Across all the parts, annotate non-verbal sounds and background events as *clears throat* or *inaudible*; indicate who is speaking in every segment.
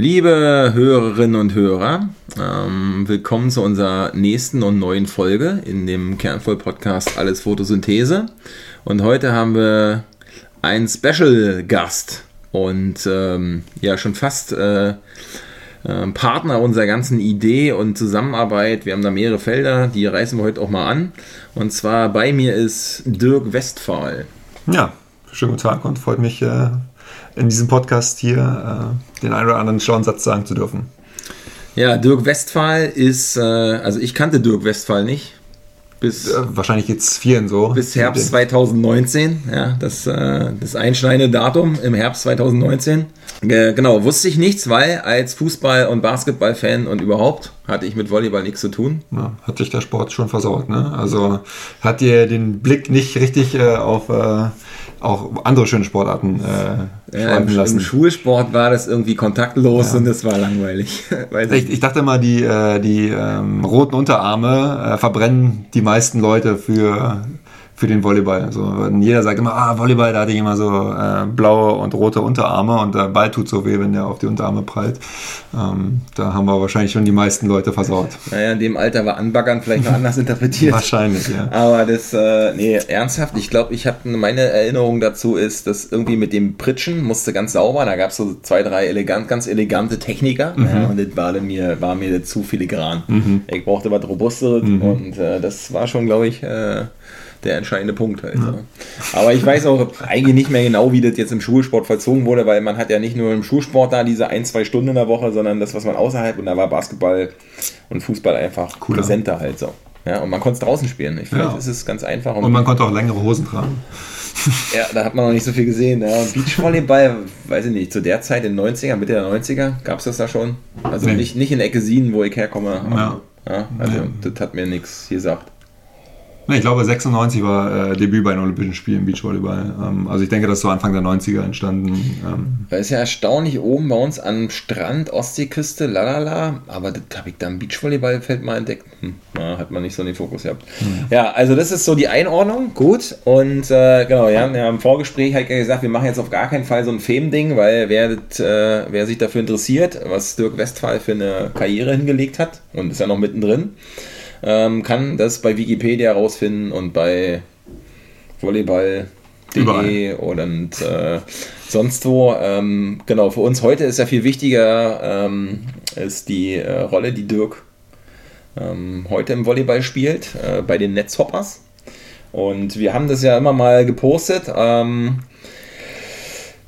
Speaker 1: Liebe Hörerinnen und Hörer, ähm, willkommen zu unserer nächsten und neuen Folge in dem Kernvoll-Podcast Alles Photosynthese. Und heute haben wir einen Special-Gast und ähm, ja, schon fast äh, äh, Partner unserer ganzen Idee und Zusammenarbeit. Wir haben da mehrere Felder, die reißen wir heute auch mal an. Und zwar bei mir ist Dirk Westphal.
Speaker 2: Ja, schönen guten Tag und freut mich, äh, in diesem Podcast hier äh, den einen oder anderen schlauen Satz sagen zu dürfen.
Speaker 1: Ja, Dirk Westphal ist, äh, also ich kannte Dirk Westphal nicht.
Speaker 2: Bis, äh, wahrscheinlich jetzt vielen so.
Speaker 1: Bis Herbst 2019, ja, das, äh, das einschneidende Datum im Herbst 2019. Äh, genau, wusste ich nichts, weil als Fußball- und Basketballfan und überhaupt hatte ich mit Volleyball nichts zu tun.
Speaker 2: Ja, hat sich der Sport schon versaut, ne? Also hat dir den Blick nicht richtig äh, auf äh, auch andere schöne Sportarten
Speaker 1: äh, ja, im, lassen. Im Schulsport war das irgendwie kontaktlos ja. und das war langweilig. *laughs*
Speaker 2: ich, ich, dachte immer, die, äh, die ähm, roten Unterarme äh, verbrennen die meisten Leute für für den Volleyball. Also, jeder sagt immer, ah, Volleyball, da hatte ich immer so äh, blaue und rote Unterarme und der Ball tut so weh, wenn der auf die Unterarme prallt. Ähm, da haben wir wahrscheinlich schon die meisten Leute versaut.
Speaker 1: Naja, in dem Alter war Anbaggern vielleicht noch anders *laughs* interpretiert.
Speaker 2: wahrscheinlich, ja.
Speaker 1: Aber das, äh, nee, ernsthaft, ich glaube, ich habe meine Erinnerung dazu ist, dass irgendwie mit dem Pritschen musste ganz sauber, da gab es so zwei, drei elegant, ganz elegante Techniker mhm. ja, und das war mir, war mir zu filigran. Mhm. Ich brauchte was Robustes mhm. und äh, das war schon, glaube ich, äh, der entscheidende Punkt halt. Ja. Aber ich weiß auch eigentlich nicht mehr genau, wie das jetzt im Schulsport vollzogen wurde, weil man hat ja nicht nur im Schulsport da diese ein, zwei Stunden in der Woche, sondern das, was man außerhalb und da war Basketball und Fußball einfach Cooler. präsenter halt so. Ja, und man konnte es draußen spielen. Ich vielleicht ja. ist es ganz einfach.
Speaker 2: Und, und man konnte auch längere Hosen tragen. *laughs*
Speaker 1: ja, da hat man noch nicht so viel gesehen. Ja. Beachvolleyball, weiß ich nicht, zu der Zeit in den 90er, Mitte der 90er, gab es das da schon. Also nee. nicht, nicht in Eckesien, wo ich herkomme. Ja. ja also nee. das hat mir nichts gesagt.
Speaker 2: Nee, ich glaube, 96 war äh, Debüt bei den Olympischen Spielen Beachvolleyball. Ähm, also ich denke, das ist so Anfang der 90er entstanden.
Speaker 1: Ähm. Das ist ja erstaunlich oben bei uns am Strand, Ostseeküste, lalala. Aber das habe ich da im Beachvolleyballfeld mal entdeckt. Hm, na, hat man nicht so den Fokus gehabt. Hm. Ja, also das ist so die Einordnung. Gut. Und äh, genau, ja, ja, im Vorgespräch er gesagt, wir machen jetzt auf gar keinen Fall so ein Fame-Ding, weil wer, das, äh, wer sich dafür interessiert, was Dirk Westphal für eine Karriere hingelegt hat und ist ja noch mittendrin ähm, kann das bei Wikipedia rausfinden und bei Volleyball.de und äh, sonst wo. Ähm, genau, für uns heute ist ja viel wichtiger, ähm, ist die äh, Rolle, die Dirk ähm, heute im Volleyball spielt, äh, bei den Netzhoppers. Und wir haben das ja immer mal gepostet.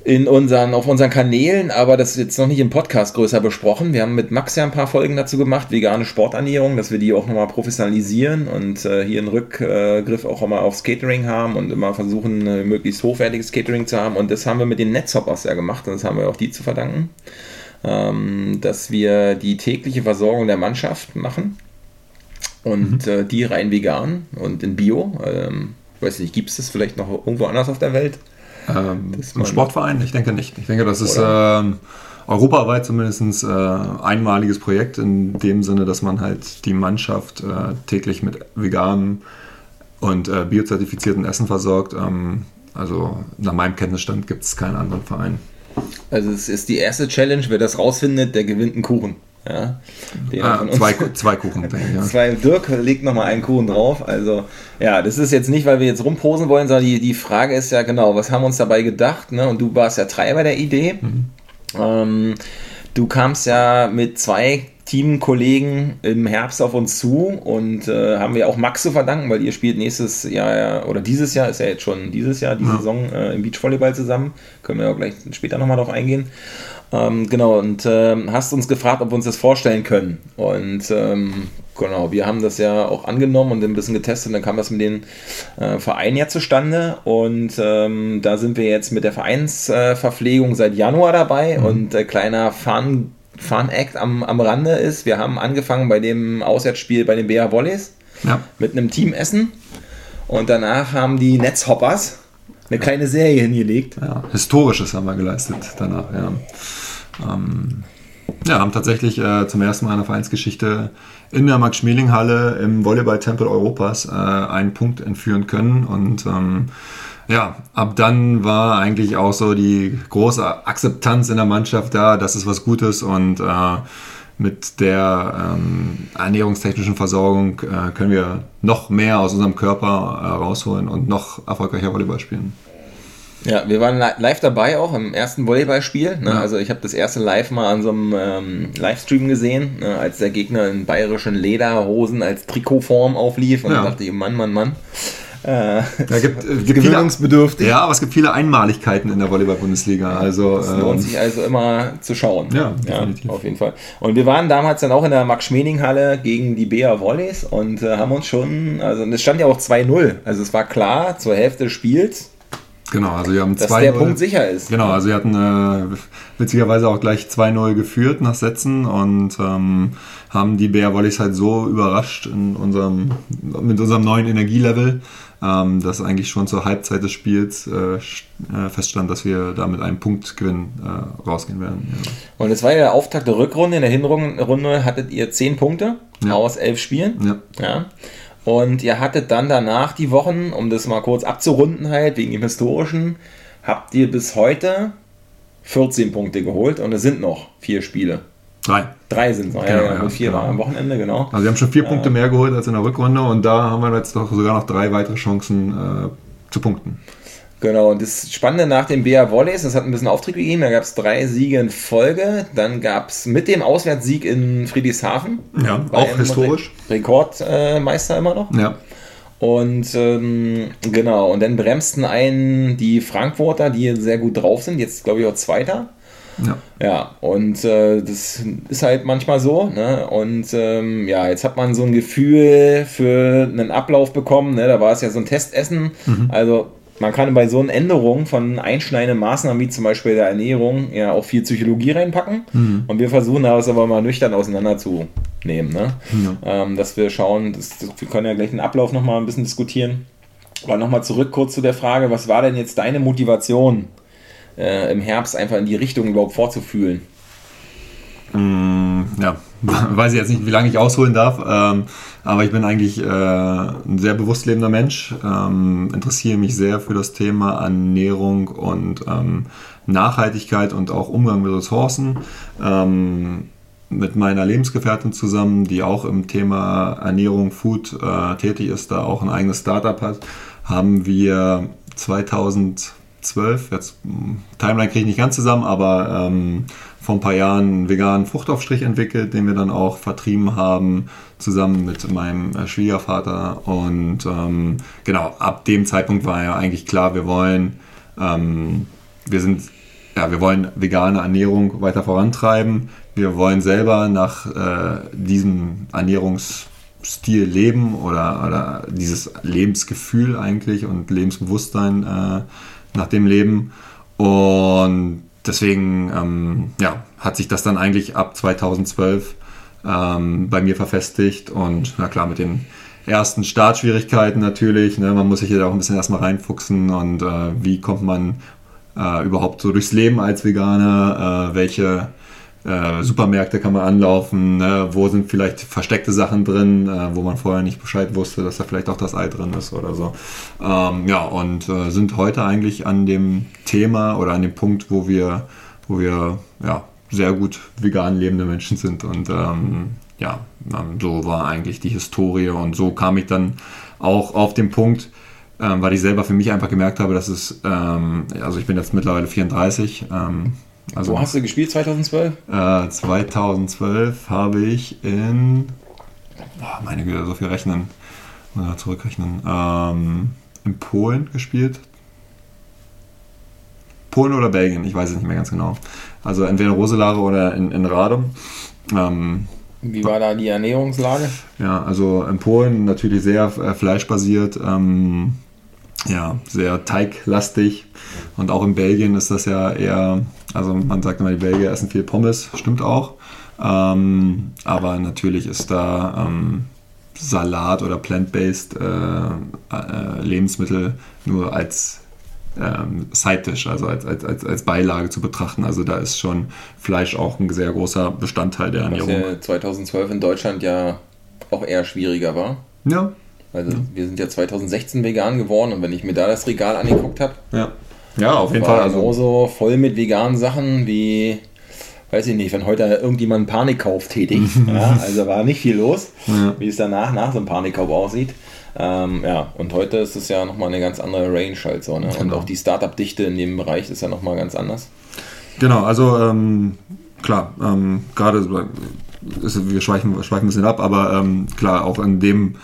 Speaker 1: In unseren, auf unseren Kanälen, aber das ist jetzt noch nicht im Podcast größer besprochen. Wir haben mit Max ja ein paar Folgen dazu gemacht, vegane Sporternährung, dass wir die auch nochmal professionalisieren und äh, hier einen Rückgriff auch immer aufs Catering haben und immer versuchen, äh, möglichst hochwertiges Catering zu haben. Und das haben wir mit den Netzhoppers ja gemacht und das haben wir auch die zu verdanken, ähm, dass wir die tägliche Versorgung der Mannschaft machen und mhm. äh, die rein vegan und in Bio. Ähm, weiß nicht, gibt es das vielleicht noch irgendwo anders auf der Welt?
Speaker 2: Ähm, ein Sportverein? Ich denke nicht. Ich denke, das ist ähm, europaweit zumindest äh, einmaliges Projekt in dem Sinne, dass man halt die Mannschaft äh, täglich mit veganem und äh, biozertifizierten Essen versorgt. Ähm, also nach meinem Kenntnisstand gibt es keinen anderen Verein.
Speaker 1: Also es ist die erste Challenge, wer das rausfindet, der gewinnt einen Kuchen. Ja,
Speaker 2: ah, zwei, zwei Kuchen. *laughs*
Speaker 1: ja. zwei, Dirk legt nochmal einen Kuchen drauf. Also, ja, das ist jetzt nicht, weil wir jetzt rumposen wollen, sondern die, die Frage ist ja genau, was haben wir uns dabei gedacht? Ne? Und du warst ja Treiber der Idee. Mhm. Ähm, du kamst ja mit zwei Teamkollegen im Herbst auf uns zu und äh, haben wir auch Max zu verdanken, weil ihr spielt nächstes Jahr oder dieses Jahr, ist ja jetzt schon dieses Jahr, die ja. Saison äh, im Beachvolleyball zusammen. Können wir auch gleich später nochmal drauf eingehen. Ähm, genau, und ähm, hast uns gefragt, ob wir uns das vorstellen können. Und ähm, genau, wir haben das ja auch angenommen und ein bisschen getestet. Und dann kam das mit den äh, Vereinen ja zustande. Und ähm, da sind wir jetzt mit der Vereinsverpflegung äh, seit Januar dabei. Mhm. Und äh, kleiner Fun, Fun Act am, am Rande ist, wir haben angefangen bei dem Auswärtsspiel bei den BA Volleys ja. mit einem Teamessen. Und danach haben die Netzhoppers eine kleine Serie hingelegt.
Speaker 2: Ja, Historisches haben wir geleistet danach, ja. Ähm, ja, haben tatsächlich äh, zum ersten Mal in der Vereinsgeschichte in der Max-Schmeling-Halle im Volleyball-Tempel Europas äh, einen Punkt entführen können und ähm, Ja, ab dann war eigentlich auch so die große Akzeptanz in der Mannschaft da, dass es was Gutes und äh, mit der ähm, ernährungstechnischen Versorgung äh, können wir noch mehr aus unserem Körper äh, rausholen und noch erfolgreicher Volleyball spielen.
Speaker 1: Ja, wir waren live dabei auch im ersten Volleyballspiel. Ne? Ja. Also ich habe das erste live mal an so einem ähm, Livestream gesehen, ne? als der Gegner in bayerischen Lederhosen als Trikotform auflief und ja. dachte ich, Mann, Mann, Mann.
Speaker 2: Äh, da gibt, äh, *laughs* gibt gewöhnungsbedürftig. ja, aber es gibt viele Einmaligkeiten in der Volleyball-Bundesliga. Also,
Speaker 1: es lohnt
Speaker 2: ähm,
Speaker 1: sich also immer zu schauen.
Speaker 2: Ja, definitiv.
Speaker 1: Ja, auf jeden Fall. Und wir waren damals dann auch in der Max-Schmeling-Halle gegen die Bea Volleys und äh, haben uns schon, also es stand ja auch 2-0. Also es war klar, zur Hälfte des Spiels,
Speaker 2: Genau, also wir haben
Speaker 1: Dass der Punkt sicher ist.
Speaker 2: Genau, also wir hatten äh, witzigerweise auch gleich 2-0 geführt nach Sätzen und ähm, haben die Bär Volleys halt so überrascht in unserem, mit unserem neuen Energielevel, ähm, dass eigentlich schon zur Halbzeit des Spiels äh, äh feststand, dass wir da mit einem Punktgewinn äh, rausgehen werden.
Speaker 1: Ja. Und es war ja der Auftakt der Rückrunde. In der Hinrunde hattet ihr 10 Punkte ja. aus 11 Spielen. Ja. ja. Und ihr hattet dann danach die Wochen, um das mal kurz abzurunden halt, wegen dem Historischen, habt ihr bis heute 14 Punkte geholt und es sind noch vier Spiele.
Speaker 2: Drei.
Speaker 1: Drei sind es noch, genau, ja, ja, vier genau. am Wochenende, genau.
Speaker 2: Also wir haben schon vier Punkte mehr geholt als in der Rückrunde und da haben wir jetzt doch sogar noch drei weitere Chancen äh, zu punkten.
Speaker 1: Genau, und das Spannende nach dem BA Volleys, das hat ein bisschen Auftrieb gegeben, da gab es drei Siege in Folge, dann gab es mit dem Auswärtssieg in Friedrichshafen,
Speaker 2: ja, auch historisch,
Speaker 1: Rekordmeister äh, immer noch.
Speaker 2: Ja.
Speaker 1: Und ähm, genau, und dann bremsten einen die Frankfurter, die sehr gut drauf sind, jetzt glaube ich auch Zweiter.
Speaker 2: Ja.
Speaker 1: ja, und äh, das ist halt manchmal so. Ne? Und ähm, ja, jetzt hat man so ein Gefühl für einen Ablauf bekommen. Ne? Da war es ja so ein Testessen. Mhm. Also man kann bei so einer Änderung von einschneidenden Maßnahmen wie zum Beispiel der Ernährung ja auch viel Psychologie reinpacken. Mhm. Und wir versuchen das aber mal nüchtern auseinanderzunehmen. Ne? Ja. Ähm, dass wir schauen, das, das, wir können ja gleich den Ablauf nochmal ein bisschen diskutieren. Aber nochmal zurück kurz zu der Frage, was war denn jetzt deine Motivation äh, im Herbst einfach in die Richtung überhaupt vorzufühlen?
Speaker 2: Mm, ja, *laughs* weiß ich jetzt nicht, wie lange ich ausholen darf. Ähm, aber ich bin eigentlich äh, ein sehr bewusst lebender Mensch, ähm, interessiere mich sehr für das Thema Ernährung und ähm, Nachhaltigkeit und auch Umgang mit Ressourcen. Ähm, mit meiner Lebensgefährtin zusammen, die auch im Thema Ernährung, Food äh, tätig ist, da auch ein eigenes Startup hat, haben wir 2012, jetzt hm, Timeline kriege ich nicht ganz zusammen, aber ähm, vor ein paar Jahren einen veganen Fruchtaufstrich entwickelt, den wir dann auch vertrieben haben, zusammen mit meinem äh, Schwiegervater. Und ähm, genau, ab dem Zeitpunkt war ja eigentlich klar, wir wollen, ähm, wir sind, ja, wir wollen vegane Ernährung weiter vorantreiben. Wir wollen selber nach äh, diesem Ernährungsstil leben oder, oder dieses Lebensgefühl eigentlich und Lebensbewusstsein äh, nach dem Leben. Und deswegen ähm, ja, hat sich das dann eigentlich ab 2012 ähm, bei mir verfestigt und na klar, mit den ersten Startschwierigkeiten natürlich. Ne, man muss sich ja auch ein bisschen erstmal reinfuchsen und äh, wie kommt man äh, überhaupt so durchs Leben als Veganer, äh, welche äh, Supermärkte kann man anlaufen, ne? wo sind vielleicht versteckte Sachen drin, äh, wo man vorher nicht Bescheid wusste, dass da vielleicht auch das Ei drin ist oder so. Ähm, ja, und äh, sind heute eigentlich an dem Thema oder an dem Punkt, wo wir, wo wir ja, sehr gut vegan lebende Menschen sind. Und ähm, ja, ähm, so war eigentlich die Historie und so kam ich dann auch auf den Punkt, ähm, weil ich selber für mich einfach gemerkt habe, dass es, ähm, also ich bin jetzt mittlerweile 34, ähm,
Speaker 1: also, Wo hast du gespielt 2012?
Speaker 2: Äh, 2012 habe ich in, oh, meine Güte, so viel rechnen, mal zurückrechnen, ähm, in Polen gespielt. Polen oder Belgien, ich weiß es nicht mehr ganz genau. Also entweder in Roselare oder in, in Radom. Ähm,
Speaker 1: Wie war da die Ernährungslage?
Speaker 2: Ja, also in Polen natürlich sehr äh, fleischbasiert. Ähm, ja, sehr teiglastig. Und auch in Belgien ist das ja eher, also man sagt immer, die Belgier essen viel Pommes, stimmt auch. Ähm, aber natürlich ist da ähm, Salat oder plant-based äh, äh, Lebensmittel nur als ähm, Side-Dish, also als, als, als, als Beilage zu betrachten. Also da ist schon Fleisch auch ein sehr großer Bestandteil der Ernährung.
Speaker 1: Was ja 2012 in Deutschland ja auch eher schwieriger war.
Speaker 2: Ja,
Speaker 1: Also ja. wir sind ja 2016 vegan geworden und wenn ich mir da das Regal angeguckt habe,
Speaker 2: ja. ja, auf jeden Fall.
Speaker 1: Also genauso voll mit veganen Sachen wie, weiß ich nicht, wenn heute irgendjemand einen Panikkauf tätigt. *laughs* ja, also war nicht viel los, ja. wie es danach nach so einem Panikkauf aussieht. Ähm, ja, und heute ist es ja nochmal eine ganz andere Range halt so. Ne? Genau. Und auch die Startup-Dichte in dem Bereich ist ja nochmal ganz anders.
Speaker 2: Genau, also ähm, klar, ähm, gerade wir schweifen, schweifen ein bisschen ab, aber ähm, klar, auch in dem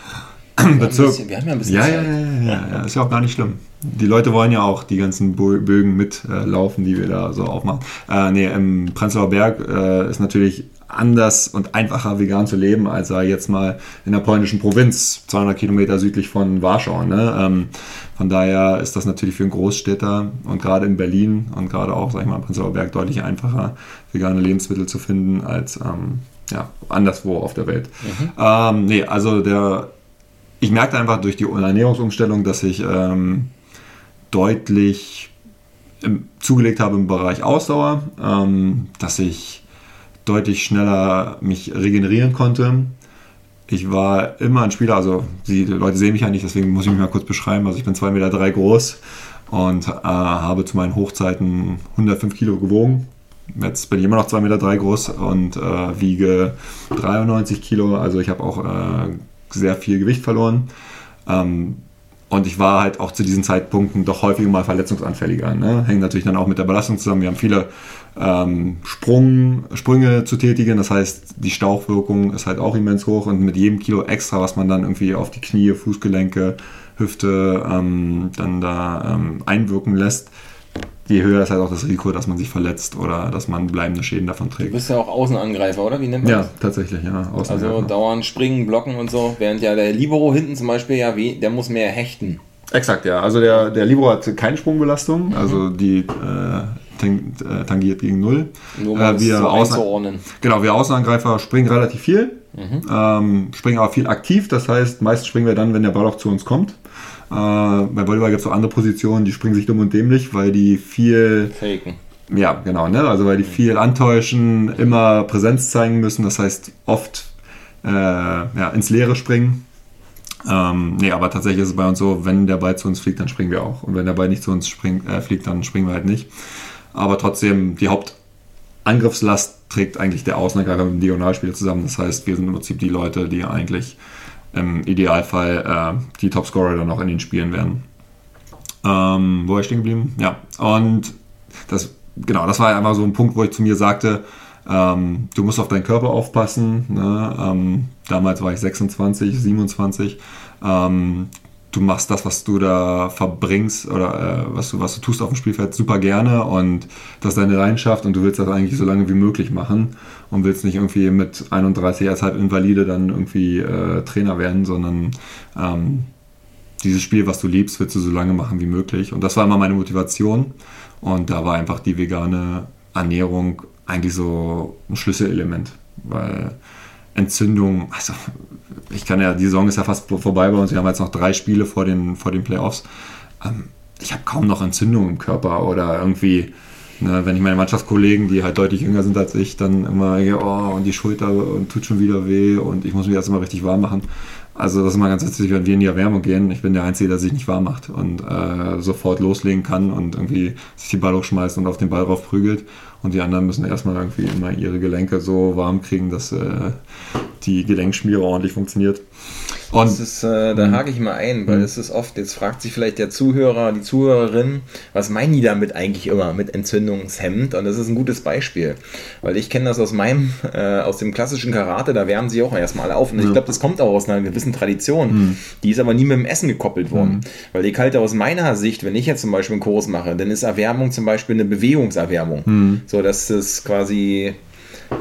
Speaker 2: Bisschen, wir haben ja ein bisschen ja, Zeit. Ja, ja, ja, ja, ist ja auch gar nicht schlimm. Die Leute wollen ja auch die ganzen Bögen mitlaufen, äh, die wir da so aufmachen. Äh, nee, im Prenzlauer Berg äh, ist natürlich anders und einfacher vegan zu leben, als er jetzt mal in der polnischen Provinz, 200 Kilometer südlich von Warschau. Ne? Ähm, von daher ist das natürlich für einen Großstädter und gerade in Berlin und gerade auch, sag ich mal, im Prenzlauer Berg deutlich einfacher, vegane Lebensmittel zu finden als ähm, ja, anderswo auf der Welt. Mhm. Ähm, nee, also der, ich merkte einfach durch die Ernährungsumstellung, dass ich ähm, deutlich zugelegt habe im Bereich Ausdauer, ähm, dass ich deutlich schneller mich regenerieren konnte. Ich war immer ein Spieler, also die Leute sehen mich ja nicht, deswegen muss ich mich mal kurz beschreiben. Also ich bin 2,3 Meter drei groß und äh, habe zu meinen Hochzeiten 105 Kilo gewogen. Jetzt bin ich immer noch 2,3 Meter drei groß und äh, wiege 93 Kilo. Also ich habe auch äh, sehr viel Gewicht verloren. Ähm, und ich war halt auch zu diesen Zeitpunkten doch häufiger mal verletzungsanfälliger. Ne? Hängt natürlich dann auch mit der Belastung zusammen. Wir haben viele ähm, Sprung, Sprünge zu tätigen. Das heißt, die Stauchwirkung ist halt auch immens hoch. Und mit jedem Kilo extra, was man dann irgendwie auf die Knie, Fußgelenke, Hüfte ähm, dann da ähm, einwirken lässt, je höher ist halt auch das Risiko, dass man sich verletzt oder dass man bleibende Schäden davon trägt.
Speaker 1: Du bist ja auch Außenangreifer, oder? Wie nennt man
Speaker 2: ja, das? tatsächlich, ja.
Speaker 1: Also dauernd springen, blocken und so, während ja der Libero hinten zum Beispiel, ja, der muss mehr hechten.
Speaker 2: Exakt, ja. Also der, der Libero hat keine Sprungbelastung, mhm. also die äh, äh tangiert gegen Null.
Speaker 1: Nur mal äh, wir so
Speaker 2: einzuordnen. Genau, wir Außenangreifer springen relativ viel, mhm. ähm, springen aber viel aktiv, das heißt, meist springen wir dann, wenn der Ball auch zu uns kommt. Äh, bei Volleyball gibt es auch andere Positionen, die springen sich dumm und dämlich, weil die viel.
Speaker 1: Faken.
Speaker 2: Ja, genau, ne? Also weil die viel antäuschen, immer Präsenz zeigen müssen, das heißt oft äh, ja, ins Leere springen. Ähm, nee, aber tatsächlich ist es bei uns so, wenn der Ball zu uns fliegt, dann springen wir auch. Und wenn der Ball nicht zu uns springt, äh, fliegt, dann springen wir halt nicht. Aber trotzdem, die Hauptangriffslast trägt eigentlich der Außenangreifer mit dem Diagonalspieler zusammen. Das heißt, wir sind im Prinzip die Leute, die eigentlich im Idealfall äh, die Topscorer dann auch in den Spielen werden. Ähm, wo war ich stehen geblieben? Ja, und das, genau, das war einfach so ein Punkt, wo ich zu mir sagte, ähm, du musst auf deinen Körper aufpassen. Ne? Ähm, damals war ich 26, 27. Ähm, du machst das, was du da verbringst oder äh, was, du, was du tust auf dem Spielfeld super gerne und das ist deine Leidenschaft und du willst das eigentlich so lange wie möglich machen und willst nicht irgendwie mit 31 als halb Invalide dann irgendwie äh, Trainer werden, sondern ähm, dieses Spiel, was du liebst, willst du so lange machen wie möglich. Und das war immer meine Motivation. Und da war einfach die vegane Ernährung eigentlich so ein Schlüsselelement, weil Entzündung, also ich kann ja, die Saison ist ja fast vorbei bei uns, wir haben jetzt noch drei Spiele vor den, vor den Playoffs. Ähm, ich habe kaum noch Entzündung im Körper oder irgendwie, ne, wenn ich meine Mannschaftskollegen, die halt deutlich jünger sind als ich, dann immer, oh, und die Schulter und tut schon wieder weh und ich muss mich erst mal richtig warm machen. Also das ist mal ganz witzig, wenn wir in die Erwärmung gehen. Ich bin der Einzige, der sich nicht warm macht und äh, sofort loslegen kann und irgendwie sich die Ball hochschmeißt und auf den Ball drauf prügelt. Und die anderen müssen erstmal irgendwie immer ihre Gelenke so warm kriegen, dass äh, die Gelenkschmiere ordentlich funktioniert.
Speaker 1: Und das ist, äh, da mhm. hake ich mal ein, weil es mhm. ist oft, jetzt fragt sich vielleicht der Zuhörer, die Zuhörerin, was meinen die damit eigentlich immer mit Entzündungshemd? Und das ist ein gutes Beispiel, weil ich kenne das aus meinem, äh, aus dem klassischen Karate, da wärmen sie auch erstmal alle auf. Und ja. ich glaube, das kommt auch aus einer gewissen Tradition. Mhm. Die ist aber nie mit dem Essen gekoppelt worden. Mhm. Weil die kalte aus meiner Sicht, wenn ich jetzt zum Beispiel einen Kurs mache, dann ist Erwärmung zum Beispiel eine Bewegungserwärmung. Mhm. So, dass es quasi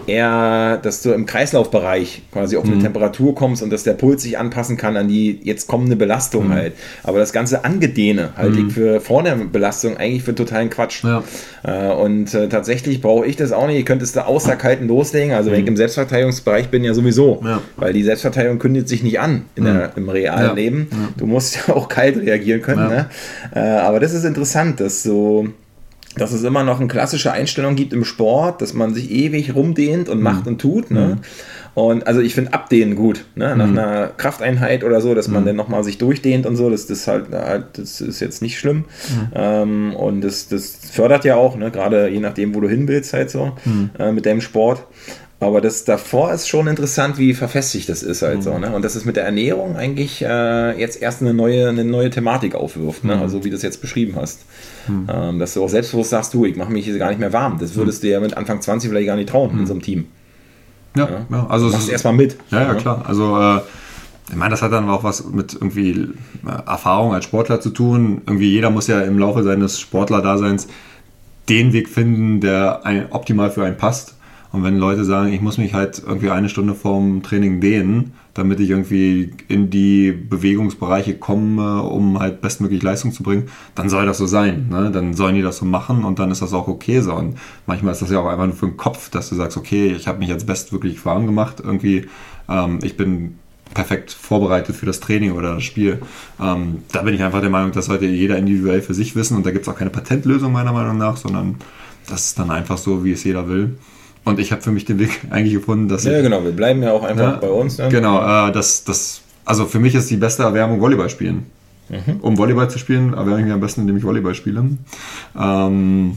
Speaker 1: eher, dass du im Kreislaufbereich quasi auf eine mhm. Temperatur kommst und dass der Puls sich anpassen kann an die jetzt kommende Belastung mhm. halt. Aber das ganze Angedehne halte mhm. ich für vor der Belastung eigentlich für totalen Quatsch. Ja. Äh, und äh, tatsächlich brauche ich das auch nicht. Ich könnte es da außer kalten loslegen. Also wenn ich mhm. im Selbstverteidigungsbereich bin, ja sowieso. Ja. Weil die Selbstverteidigung kündigt sich nicht an der, im realen ja. Leben. Du musst *laughs* ja auch kalt reagieren können. Ne? Äh, aber das ist interessant, dass so dass es immer noch eine klassische Einstellung gibt im Sport, dass man sich ewig rumdehnt und macht mhm. und tut. Ne? Und also ich finde Abdehnen gut, ne? nach mhm. einer Krafteinheit oder so, dass man mhm. dann nochmal sich durchdehnt und so, das, das, halt, halt, das ist jetzt nicht schlimm. Mhm. Ähm, und das, das fördert ja auch, ne? gerade je nachdem, wo du hin willst, halt so, mhm. äh, mit deinem Sport. Aber das davor ist schon interessant, wie verfestigt das ist halt mhm. so. Ne? Und dass es mit der Ernährung eigentlich äh, jetzt erst eine neue, eine neue Thematik aufwirft. Ne? Mhm. Also wie du es jetzt beschrieben hast. Mhm. Ähm, dass du auch selbstbewusst sagst, du, ich mache mich hier gar nicht mehr warm. Das würdest du ja mit Anfang 20 vielleicht gar nicht trauen in so einem Team.
Speaker 2: Ja, ja. ja also
Speaker 1: machst erstmal mit.
Speaker 2: Ja, ja, klar. Also äh, ich meine, das hat dann auch was mit irgendwie äh, Erfahrung als Sportler zu tun. Irgendwie jeder muss ja im Laufe seines Sportlerdaseins den Weg finden, der ein, optimal für einen passt. Und wenn Leute sagen, ich muss mich halt irgendwie eine Stunde vorm Training dehnen, damit ich irgendwie in die Bewegungsbereiche komme, um halt bestmöglich Leistung zu bringen, dann soll das so sein. Ne? Dann sollen die das so machen und dann ist das auch okay so. Und manchmal ist das ja auch einfach nur für den Kopf, dass du sagst, okay, ich habe mich jetzt bestmöglich warm gemacht, irgendwie, ähm, ich bin perfekt vorbereitet für das Training oder das Spiel. Ähm, da bin ich einfach der Meinung, das sollte jeder individuell für sich wissen und da gibt es auch keine Patentlösung meiner Meinung nach, sondern das ist dann einfach so, wie es jeder will. Und ich habe für mich den Weg *laughs* eigentlich gefunden, dass.
Speaker 1: Ja,
Speaker 2: ich,
Speaker 1: genau, wir bleiben ja auch einfach ja, bei uns.
Speaker 2: Dann. Genau, äh, das, das, also für mich ist die beste Erwärmung Volleyball spielen. Mhm. Um Volleyball zu spielen, erwärme ich mich am besten, indem ich Volleyball spiele. Ähm,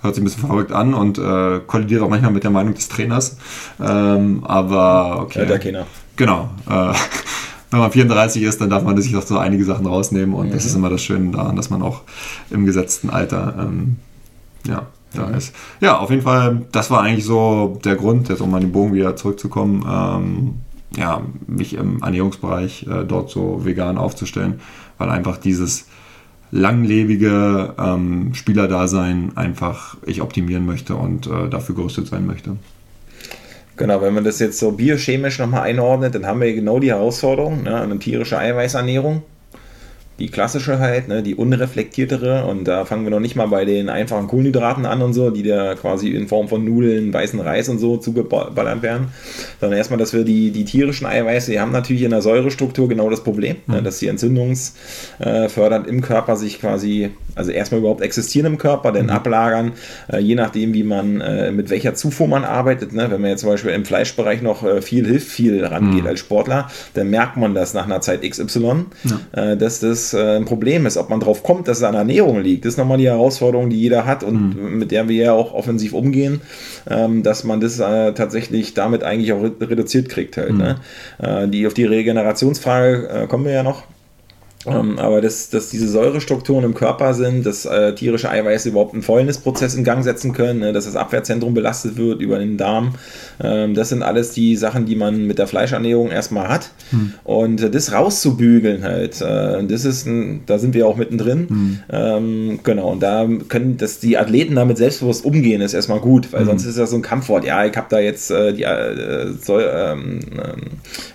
Speaker 2: hört sich ein bisschen verrückt an und äh, kollidiert auch manchmal mit der Meinung des Trainers. Ähm, aber okay.
Speaker 1: Ja, keiner.
Speaker 2: Genau. Äh, *laughs* wenn man 34 ist, dann darf man sich auch so einige Sachen rausnehmen und mhm. das ist immer das Schöne daran, dass man auch im gesetzten Alter ähm, ja, da mhm. ist. Ja, auf jeden Fall, das war eigentlich so der Grund, jetzt um an den Bogen wieder zurückzukommen, ähm, ja, mich im Ernährungsbereich äh, dort so vegan aufzustellen, weil einfach dieses langlebige ähm, Spielerdasein einfach ich optimieren möchte und äh, dafür gerüstet sein möchte.
Speaker 1: Genau, wenn man das jetzt so biochemisch nochmal einordnet, dann haben wir genau die Herausforderung, ne, eine tierische Eiweißernährung die klassische halt, ne, die unreflektiertere. Und da fangen wir noch nicht mal bei den einfachen Kohlenhydraten an und so, die da quasi in Form von Nudeln, weißen Reis und so zugeballert werden. Sondern erstmal, dass wir die, die tierischen Eiweiße, die haben natürlich in der Säurestruktur genau das Problem, ne, mhm. ne, dass die entzündungsfördernd äh, im Körper sich quasi, also erstmal überhaupt existieren im Körper, dann mhm. ablagern, äh, je nachdem, wie man, äh, mit welcher Zufuhr man arbeitet. Ne? Wenn man jetzt zum Beispiel im Fleischbereich noch viel hilft, viel rangeht mhm. als Sportler, dann merkt man das nach einer Zeit XY, ja. Dass das äh, ein Problem ist. Ob man drauf kommt, dass es an Ernährung liegt, das ist nochmal die Herausforderung, die jeder hat und mhm. mit der wir ja auch offensiv umgehen, ähm, dass man das äh, tatsächlich damit eigentlich auch reduziert kriegt halt. Mhm. Ne? Äh, die auf die Regenerationsfrage äh, kommen wir ja noch. Ähm, aber dass, dass diese Säurestrukturen im Körper sind, dass äh, tierische Eiweiße überhaupt einen Fäulnisprozess in Gang setzen können, ne, dass das Abwehrzentrum belastet wird über den Darm, ähm, das sind alles die Sachen, die man mit der Fleischernährung erstmal hat. Hm. Und äh, das rauszubügeln halt, äh, das ist ein, da sind wir auch mittendrin. Hm. Ähm, genau, und da können dass die Athleten damit selbstbewusst umgehen, ist erstmal gut, weil hm. sonst ist das so ein Kampfwort. Ja, ich habe da jetzt äh, die äh, soll, ähm, ähm,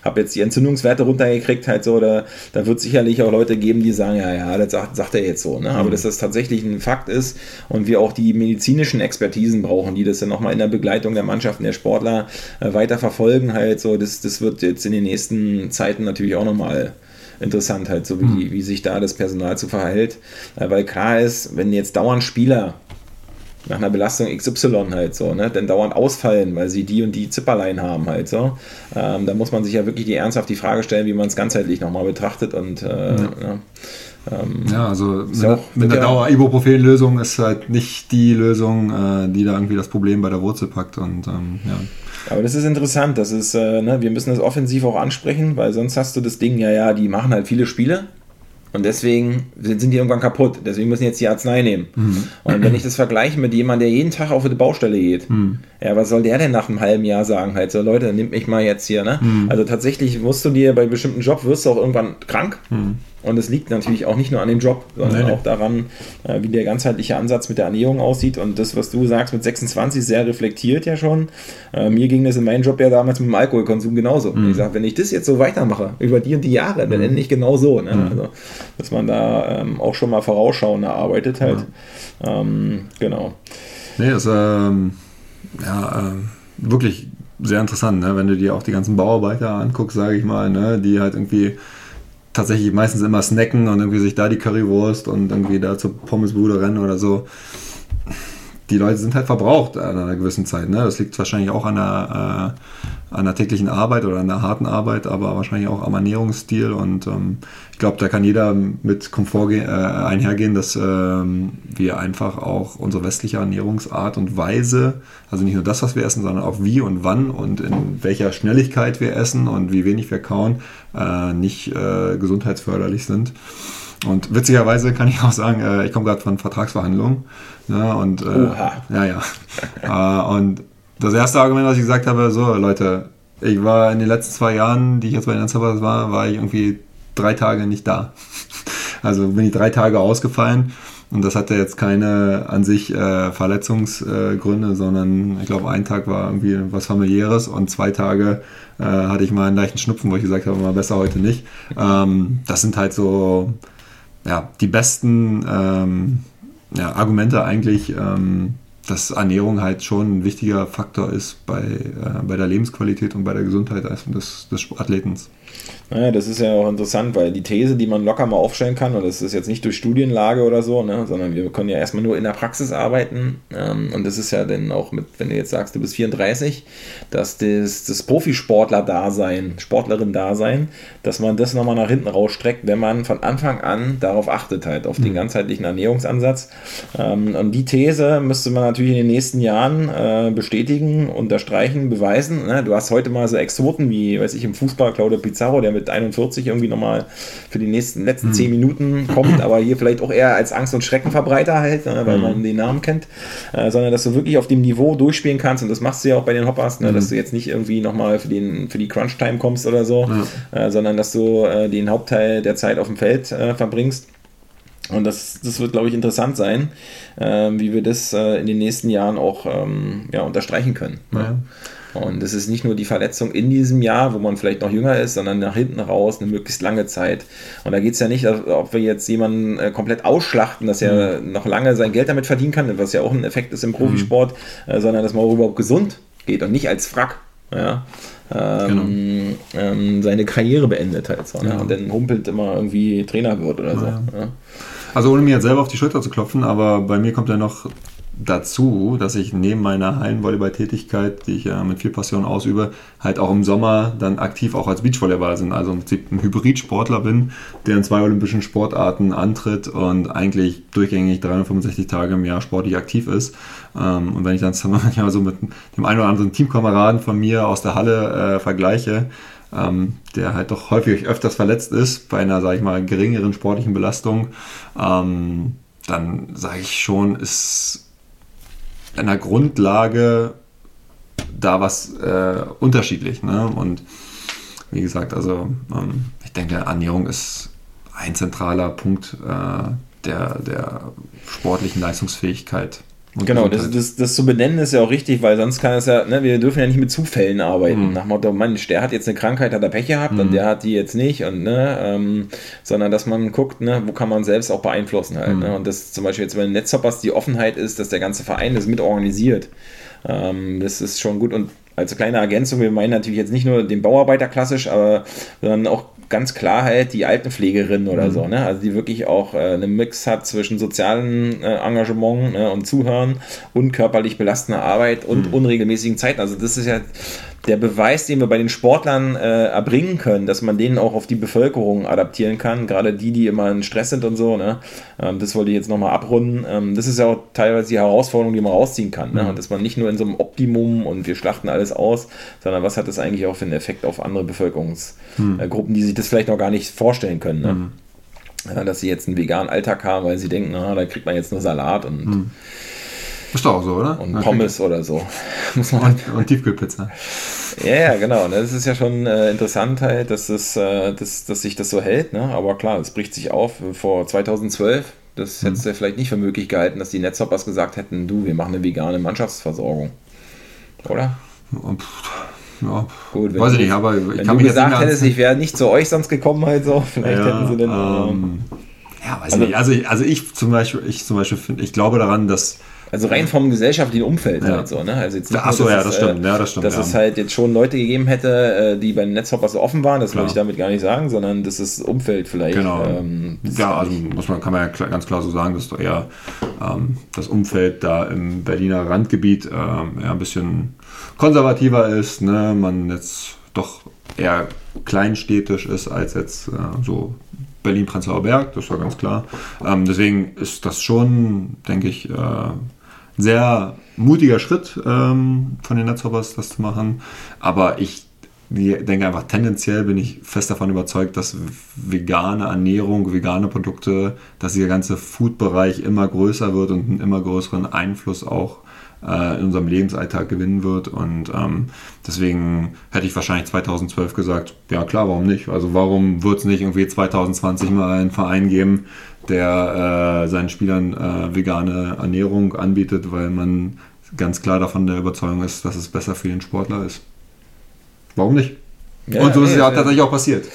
Speaker 1: habe jetzt die Entzündungswerte runtergekriegt, halt so, da, da wird sicherlich auch Leute geben, die sagen, ja, ja, das sagt, sagt er jetzt so. Ne? Aber mhm. dass das tatsächlich ein Fakt ist und wir auch die medizinischen Expertisen brauchen, die das dann nochmal in der Begleitung der Mannschaften, der Sportler äh, weiter verfolgen, halt so, das, das wird jetzt in den nächsten Zeiten natürlich auch nochmal interessant, halt so wie, mhm. wie sich da das Personal zu verhält. Äh, weil klar ist, wenn jetzt dauernd Spieler nach einer Belastung XY halt so, ne, dann dauernd ausfallen, weil sie die und die Zipperlein haben halt so. Ähm, da muss man sich ja wirklich die ernsthaft die Frage stellen, wie man es ganzheitlich nochmal betrachtet und äh, ja.
Speaker 2: Ja, ähm, ja, also mit, auch, mit der Dauer-Ibuprofen-Lösung ist halt nicht die Lösung, äh, die da irgendwie das Problem bei der Wurzel packt und ähm, ja.
Speaker 1: Aber das ist interessant, das ist, äh, ne, wir müssen das offensiv auch ansprechen, weil sonst hast du das Ding, ja, ja, die machen halt viele Spiele, und deswegen sind, die irgendwann kaputt. Deswegen müssen jetzt die Arznei nehmen. Mhm. Und wenn ich das vergleiche mit jemandem, der jeden Tag auf eine Baustelle geht, mhm. ja, was soll der denn nach einem halben Jahr sagen? Halt so, Leute, nimmt mich mal jetzt hier, ne? Mhm. Also tatsächlich musst du dir bei bestimmten Job wirst du auch irgendwann krank. Und es liegt natürlich auch nicht nur an dem Job, sondern Nein. auch daran, äh, wie der ganzheitliche Ansatz mit der Ernährung aussieht. Und das, was du sagst mit 26, sehr reflektiert ja schon. Äh, mir ging das in meinem Job ja damals mit dem Alkoholkonsum genauso. Mhm. Ich sage, wenn ich das jetzt so weitermache, über die und die Jahre, dann mhm. ende ich genau so. Ne? Mhm. Also, dass man da ähm, auch schon mal vorausschauender arbeitet halt. Ja. Ähm, genau.
Speaker 2: Nee, ist ähm, ja, ähm, wirklich sehr interessant, ne? wenn du dir auch die ganzen Bauarbeiter anguckst, sage ich mal, ne? die halt irgendwie tatsächlich meistens immer snacken und irgendwie sich da die Currywurst und irgendwie da zur Pommesbude rennen oder so. Die Leute sind halt verbraucht an einer gewissen Zeit. Ne? Das liegt wahrscheinlich auch an der, äh, an der täglichen Arbeit oder an der harten Arbeit, aber wahrscheinlich auch am Ernährungsstil. Und ähm, ich glaube, da kann jeder mit Komfort äh, einhergehen, dass ähm, wir einfach auch unsere westliche Ernährungsart und Weise, also nicht nur das, was wir essen, sondern auch wie und wann und in welcher Schnelligkeit wir essen und wie wenig wir kauen, äh, nicht äh, gesundheitsförderlich sind. Und witzigerweise kann ich auch sagen, äh, ich komme gerade von Vertragsverhandlungen. Ja, ne, und, äh, ja, ja. äh, und das erste Argument, was ich gesagt habe, so Leute, ich war in den letzten zwei Jahren, die ich jetzt bei den Anzahlers war, war ich irgendwie drei Tage nicht da. *laughs* Also bin ich drei Tage ausgefallen. Und das hatte jetzt keine an sich äh, Verletzungsgründe, äh, sondern ich glaube, ein Tag war irgendwie was familiäres und zwei Tage äh, hatte ich mal einen leichten Schnupfen, wo ich gesagt habe, mal besser heute nicht. Ähm, das sind halt so ja, die besten ähm, ja, Argumente eigentlich, ähm, dass Ernährung halt schon ein wichtiger Faktor ist bei, äh, bei der Lebensqualität und bei der Gesundheit des, des Athletens.
Speaker 1: Naja, das ist ja auch interessant, weil die These, die man locker mal aufstellen kann, und das ist jetzt nicht durch Studienlage oder so, ne, sondern wir können ja erstmal nur in der Praxis arbeiten. Ähm, und das ist ja dann auch mit, wenn du jetzt sagst, du bist 34, dass das, das Profisportler-Dasein, Sportlerin-Dasein, dass man das nochmal nach hinten rausstreckt, wenn man von Anfang an darauf achtet, halt, auf mhm. den ganzheitlichen Ernährungsansatz. Ähm, und die These müsste man natürlich in den nächsten Jahren äh, bestätigen, unterstreichen, beweisen. Ne? Du hast heute mal so Exoten wie, weiß ich, im Fußball Claudio Pizarro, der mit 41 irgendwie nochmal für die nächsten letzten mhm. 10 Minuten kommt, aber hier vielleicht auch eher als Angst- und Schreckenverbreiter halt, ne, weil mhm. man den Namen kennt, äh, sondern dass du wirklich auf dem Niveau durchspielen kannst und das machst du ja auch bei den Hoppers, ne, mhm. dass du jetzt nicht irgendwie nochmal für, für die Crunch-Time kommst oder so, ja. äh, sondern dass du äh, den Hauptteil der Zeit auf dem Feld verbringst. Und das, das wird, glaube ich, interessant sein, äh, wie wir das äh, in den nächsten Jahren auch ähm, ja, unterstreichen können. Ne? Ja. Und es ist nicht nur die Verletzung in diesem Jahr, wo man vielleicht noch jünger ist, sondern nach hinten raus eine möglichst lange Zeit. Und da geht es ja nicht, ob wir jetzt jemanden äh, komplett ausschlachten, dass er mhm. noch lange sein Geld damit verdienen kann, was ja auch ein Effekt ist im mhm. Profisport, mhm. sondern dass man auch überhaupt gesund geht und nicht als Frack. Ja. Ähm, genau. ähm, seine Karriere beendet halt so, ne? ja. und dann humpelt immer irgendwie Trainer wird oder so. Ja.
Speaker 2: Also ohne mir jetzt selber auf die Schulter zu klopfen, aber bei mir kommt ja noch dazu, dass ich neben meiner Hallenvolleyball-Tätigkeit, die ich ja mit viel Passion ausübe, halt auch im Sommer dann aktiv auch als Beachvolleyballer sind. Also im Prinzip ein Hybridsportler bin, der in zwei olympischen Sportarten antritt und eigentlich durchgängig 365 Tage im Jahr sportlich aktiv ist. Ähm, und wenn ich dann *laughs* manchmal so mit dem einen oder anderen Teamkameraden von mir aus der Halle äh, vergleiche, ähm, der halt doch häufig öfters verletzt ist bei einer, sag ich mal, geringeren sportlichen Belastung, ähm, dann sage ich schon, ist einer Grundlage da was äh, unterschiedlich. Ne? Und wie gesagt, also ähm, ich denke, Ernährung ist ein zentraler Punkt äh, der, der sportlichen Leistungsfähigkeit
Speaker 1: genau, das, das, das, zu benennen ist ja auch richtig, weil sonst kann es ja, ne, wir dürfen ja nicht mit Zufällen arbeiten. Mhm. Nach dem Motto, Mensch, der hat jetzt eine Krankheit, hat er Pech gehabt mhm. und der hat die jetzt nicht und ne, ähm, sondern dass man guckt, ne, wo kann man selbst auch beeinflussen halt. Mhm. Ne? Und das zum Beispiel jetzt bei den Netzhoppers die Offenheit ist, dass der ganze Verein das mit organisiert. Ähm, das ist schon gut und als kleine Ergänzung, wir meinen natürlich jetzt nicht nur den Bauarbeiter klassisch, aber sondern auch ganz klar halt die Altenpflegerin oder mhm. so, ne? Also die wirklich auch äh, einen Mix hat zwischen sozialem äh, Engagement ne, und Zuhören und körperlich belastender Arbeit und mhm. unregelmäßigen Zeiten. Also das ist ja der Beweis, den wir bei den Sportlern äh, erbringen können, dass man denen auch auf die Bevölkerung adaptieren kann, gerade die, die immer in Stress sind und so, ne? Ähm, das wollte ich jetzt nochmal abrunden. Ähm, das ist ja auch teilweise die Herausforderung, die man rausziehen kann, ne? Mhm. dass man nicht nur in so einem Optimum und wir schlachten alles aus, sondern was hat das eigentlich auch für einen Effekt auf andere Bevölkerungsgruppen, mhm. die sich das vielleicht noch gar nicht vorstellen können. Ne? Mhm. Ja, dass sie jetzt einen veganen Alltag haben, weil sie denken, na, da kriegt man jetzt nur Salat und mhm.
Speaker 2: Ist doch auch so, oder?
Speaker 1: Und Pommes oder so. *laughs*
Speaker 2: Muss man und, und Tiefkühlpizza.
Speaker 1: Ja, ja, genau. Ne? Das ist ja schon äh, interessant halt, dass, das, äh, dass, dass sich das so hält. Ne? Aber klar, es bricht sich auf. Vor 2012, das mhm. hättest du ja vielleicht nicht für möglich gehalten, dass die Netzhoppers gesagt hätten, du, wir machen eine vegane Mannschaftsversorgung. Oder?
Speaker 2: Ja, Gut, weiß ich nicht, aber
Speaker 1: ich wenn kann mich gesagt hättest, ich wäre nicht zu euch sonst gekommen halt so, *laughs* vielleicht ja, hätten sie dann... Ähm,
Speaker 2: ja, weiß also, nicht. Also, also ich zum Beispiel, ich zum Beispiel finde, ich glaube daran, dass
Speaker 1: Also rein vom gesellschaftlichen Umfeld ja. halt so, ne? Also
Speaker 2: jetzt Ach so, ja, das stimmt, ja, das stimmt.
Speaker 1: Dass
Speaker 2: ja.
Speaker 1: es halt jetzt schon Leute gegeben hätte, äh, die bei den Netzhoppers offen waren, das will ich damit gar nicht sagen, sondern das ist Umfeld vielleicht.
Speaker 2: Genau. Ähm, ja, also muss man, kann man ja ganz klar so sagen, dass eher ähm, das Umfeld da im Berliner Randgebiet ähm, ja, ein bisschen konservativer ist, ne? Man jetzt doch eher kleinstädtisch ist als jetzt äh, so Berlin-Prenzlauer Berg, das war ganz klar. Ähm, deswegen ist das schon, denke ich, äh, sehr mutiger Schritt ähm, von den Netzhoppers, das zu machen. Aber ich denke einfach, tendenziell bin ich fest davon überzeugt, dass vegane Ernährung, vegane Produkte, dass dieser ganze Food-Bereich immer größer wird und einen immer größeren Einfluss auch äh, in unserem Lebensalltag gewinnen wird. Und ähm, deswegen hätte ich wahrscheinlich 2012 gesagt, ja klar, warum nicht? Also warum wird es nicht irgendwie 2020 mal einen Verein geben, der äh, seinen Spielern äh, vegane Ernährung anbietet, weil man ganz klar davon der Überzeugung ist, dass es besser für den Sportler ist. Warum nicht? Ja, und so ist es ja tatsächlich auch passiert.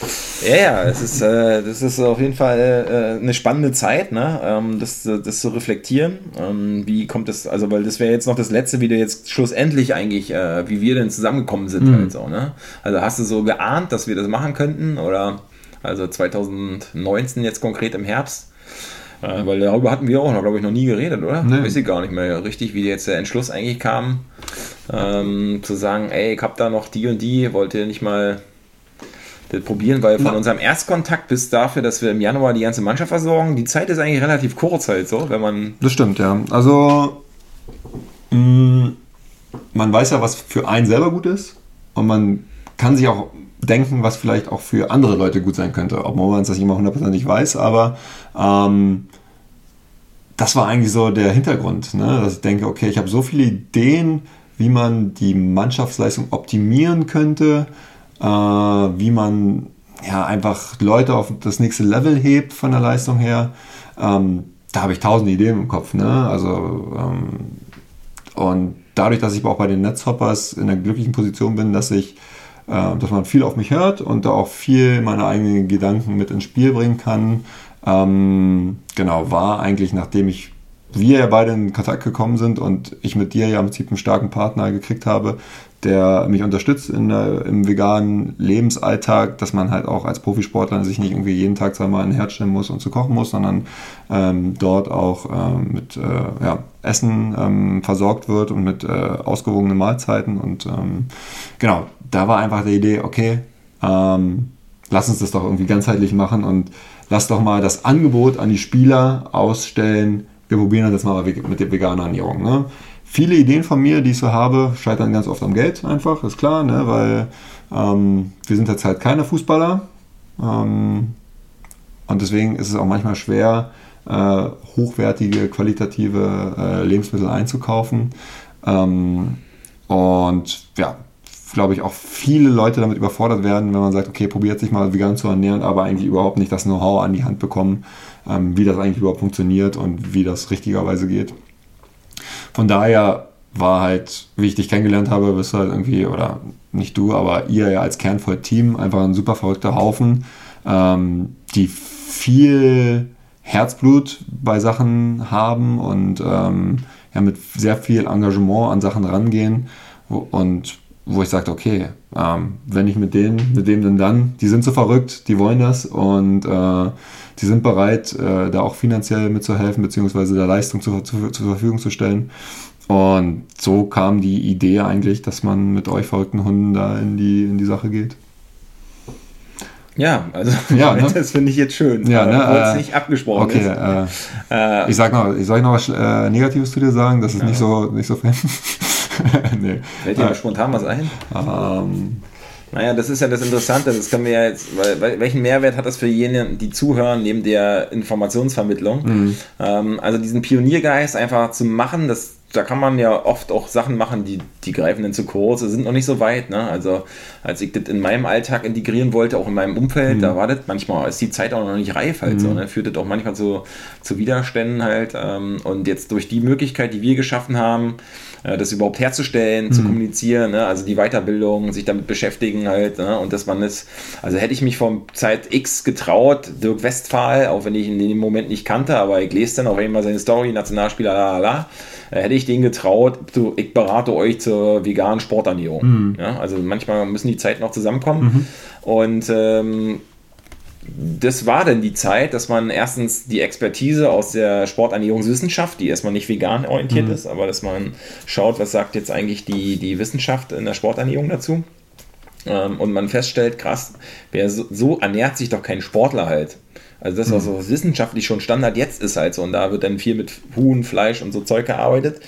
Speaker 1: Ja, ja, es ist, äh, das ist auf jeden Fall äh, eine spannende Zeit, ne? Ähm, das, das zu reflektieren. Ähm, wie kommt das, also weil das wäre jetzt noch das letzte, wie du jetzt schlussendlich eigentlich, äh, wie wir denn zusammengekommen sind mhm. halt so, ne? Also hast du so geahnt, dass wir das machen könnten? Oder also 2019 jetzt konkret im Herbst? Äh, weil darüber hatten wir auch noch, glaube ich, noch nie geredet, oder? Nee. Weiß ich gar nicht mehr richtig, wie jetzt der Entschluss eigentlich kam, ähm, zu sagen, ey, ich hab da noch die und die, wollt ihr nicht mal das probieren, weil von Na. unserem Erstkontakt bis dafür, dass wir im Januar die ganze Mannschaft versorgen, die Zeit ist eigentlich relativ kurz halt so, wenn man...
Speaker 2: Das stimmt, ja. Also, mh, mm, man weiß ja, was für einen selber gut ist und man kann sich auch denken, was vielleicht auch für andere Leute gut sein könnte, ob man das immer hundertprozentig weiß, aber ähm, das war eigentlich so der Hintergrund, ne? dass ich denke, okay, ich habe so viele Ideen, wie man die Mannschaftsleistung optimieren könnte, äh, wie man ja einfach Leute auf das nächste Level hebt von der Leistung her. Ähm, da habe ich tausende Ideen im Kopf. Ne? Also, ähm, und dadurch, dass ich auch bei den Netzhoppers in der glücklichen Position bin, dass ich äh, dass man viel auf mich hört und da auch viel meine eigenen Gedanken mit ins Spiel bringen kann. Ähm, genau, war eigentlich, nachdem ich wir ja beide in Kontakt gekommen sind und ich mit dir ja im Prinzip einen starken Partner gekriegt habe, der mich unterstützt in, im veganen Lebensalltag, dass man halt auch als Profisportler sich nicht irgendwie jeden Tag zweimal ein Herz stellen muss und zu kochen muss, sondern ähm, dort auch ähm, mit äh, ja, Essen ähm, versorgt wird und mit äh, ausgewogenen Mahlzeiten. Und ähm, genau, da war einfach die Idee, okay, ähm, lass uns das doch irgendwie ganzheitlich machen und lass doch mal das Angebot an die Spieler ausstellen. Wir probieren das jetzt mal mit der veganen Ernährung. Ne? viele Ideen von mir, die ich so habe, scheitern ganz oft am Geld einfach, ist klar, ne? weil ähm, wir sind halt keine Fußballer. Ähm, und deswegen ist es auch manchmal schwer, äh, hochwertige, qualitative äh, Lebensmittel einzukaufen. Ähm, und ja, glaube ich, auch viele Leute damit überfordert werden, wenn man sagt, okay, probiert sich mal vegan zu ernähren, aber eigentlich überhaupt nicht das Know-how an die Hand bekommen, ähm, wie das eigentlich überhaupt funktioniert und wie das richtigerweise geht. Von daher war halt, wie ich dich kennengelernt habe, bist du halt irgendwie, oder nicht du, aber ihr ja als kernvoll Team einfach ein super verrückter Haufen, ähm, die viel Herzblut bei Sachen haben und ähm, ja, mit sehr viel Engagement an Sachen rangehen und wo ich sagte, okay, ähm, wenn ich mit denen, mit dem denn dann, die sind so verrückt, die wollen das und äh, die sind bereit, äh, da auch finanziell mitzuhelfen, beziehungsweise der Leistung zu, zu, zur Verfügung zu stellen. Und so kam die Idee eigentlich, dass man mit euch verrückten Hunden da in die, in die Sache geht.
Speaker 1: Ja, also *laughs* ja, *laughs* ne? das finde ich jetzt schön.
Speaker 2: Ja, ne,
Speaker 1: äh, nicht abgesprochen
Speaker 2: okay, ist. Äh, äh, ich sag noch, ich soll ich noch was äh, Negatives zu dir sagen? Das ist ja. nicht so nicht so *laughs* fan. *laughs*
Speaker 1: nee. Fällt dir äh, spontan was ein? Ähm, naja, das ist ja das Interessante, das können wir ja jetzt, weil, welchen Mehrwert hat das für jene, die zuhören, neben der Informationsvermittlung? Mhm. Ähm, also diesen Pioniergeist einfach zu machen, das da kann man ja oft auch Sachen machen, die, die greifen dann zu kurz, sind noch nicht so weit. Ne? Also als ich das in meinem Alltag integrieren wollte, auch in meinem Umfeld, mhm. da war das manchmal, ist die Zeit auch noch nicht reif halt mhm. so, ne? führt das auch manchmal zu, zu Widerständen halt. Ähm, und jetzt durch die Möglichkeit, die wir geschaffen haben, das überhaupt herzustellen, mhm. zu kommunizieren, ne? also die Weiterbildung, sich damit beschäftigen halt. Ne? Und dass man es, also hätte ich mich vor Zeit X getraut, Dirk Westphal, auch wenn ich ihn in dem Moment nicht kannte, aber ich lese dann auch immer seine Story, Nationalspieler, la la la äh, hätte ich denen getraut, so, ich berate euch zur veganen Sporternährung. Mhm. Ja, also manchmal müssen die Zeiten noch zusammenkommen. Mhm. Und ähm, das war dann die Zeit, dass man erstens die Expertise aus der Sporternährungswissenschaft, die erstmal nicht vegan orientiert mhm. ist, aber dass man schaut, was sagt jetzt eigentlich die, die Wissenschaft in der Sporternährung dazu. Ähm, und man feststellt, krass, wer so, so ernährt sich doch kein Sportler halt. Also das, was mhm. so wissenschaftlich schon Standard jetzt ist halt so. Und da wird dann viel mit Huhn, Fleisch und so Zeug gearbeitet.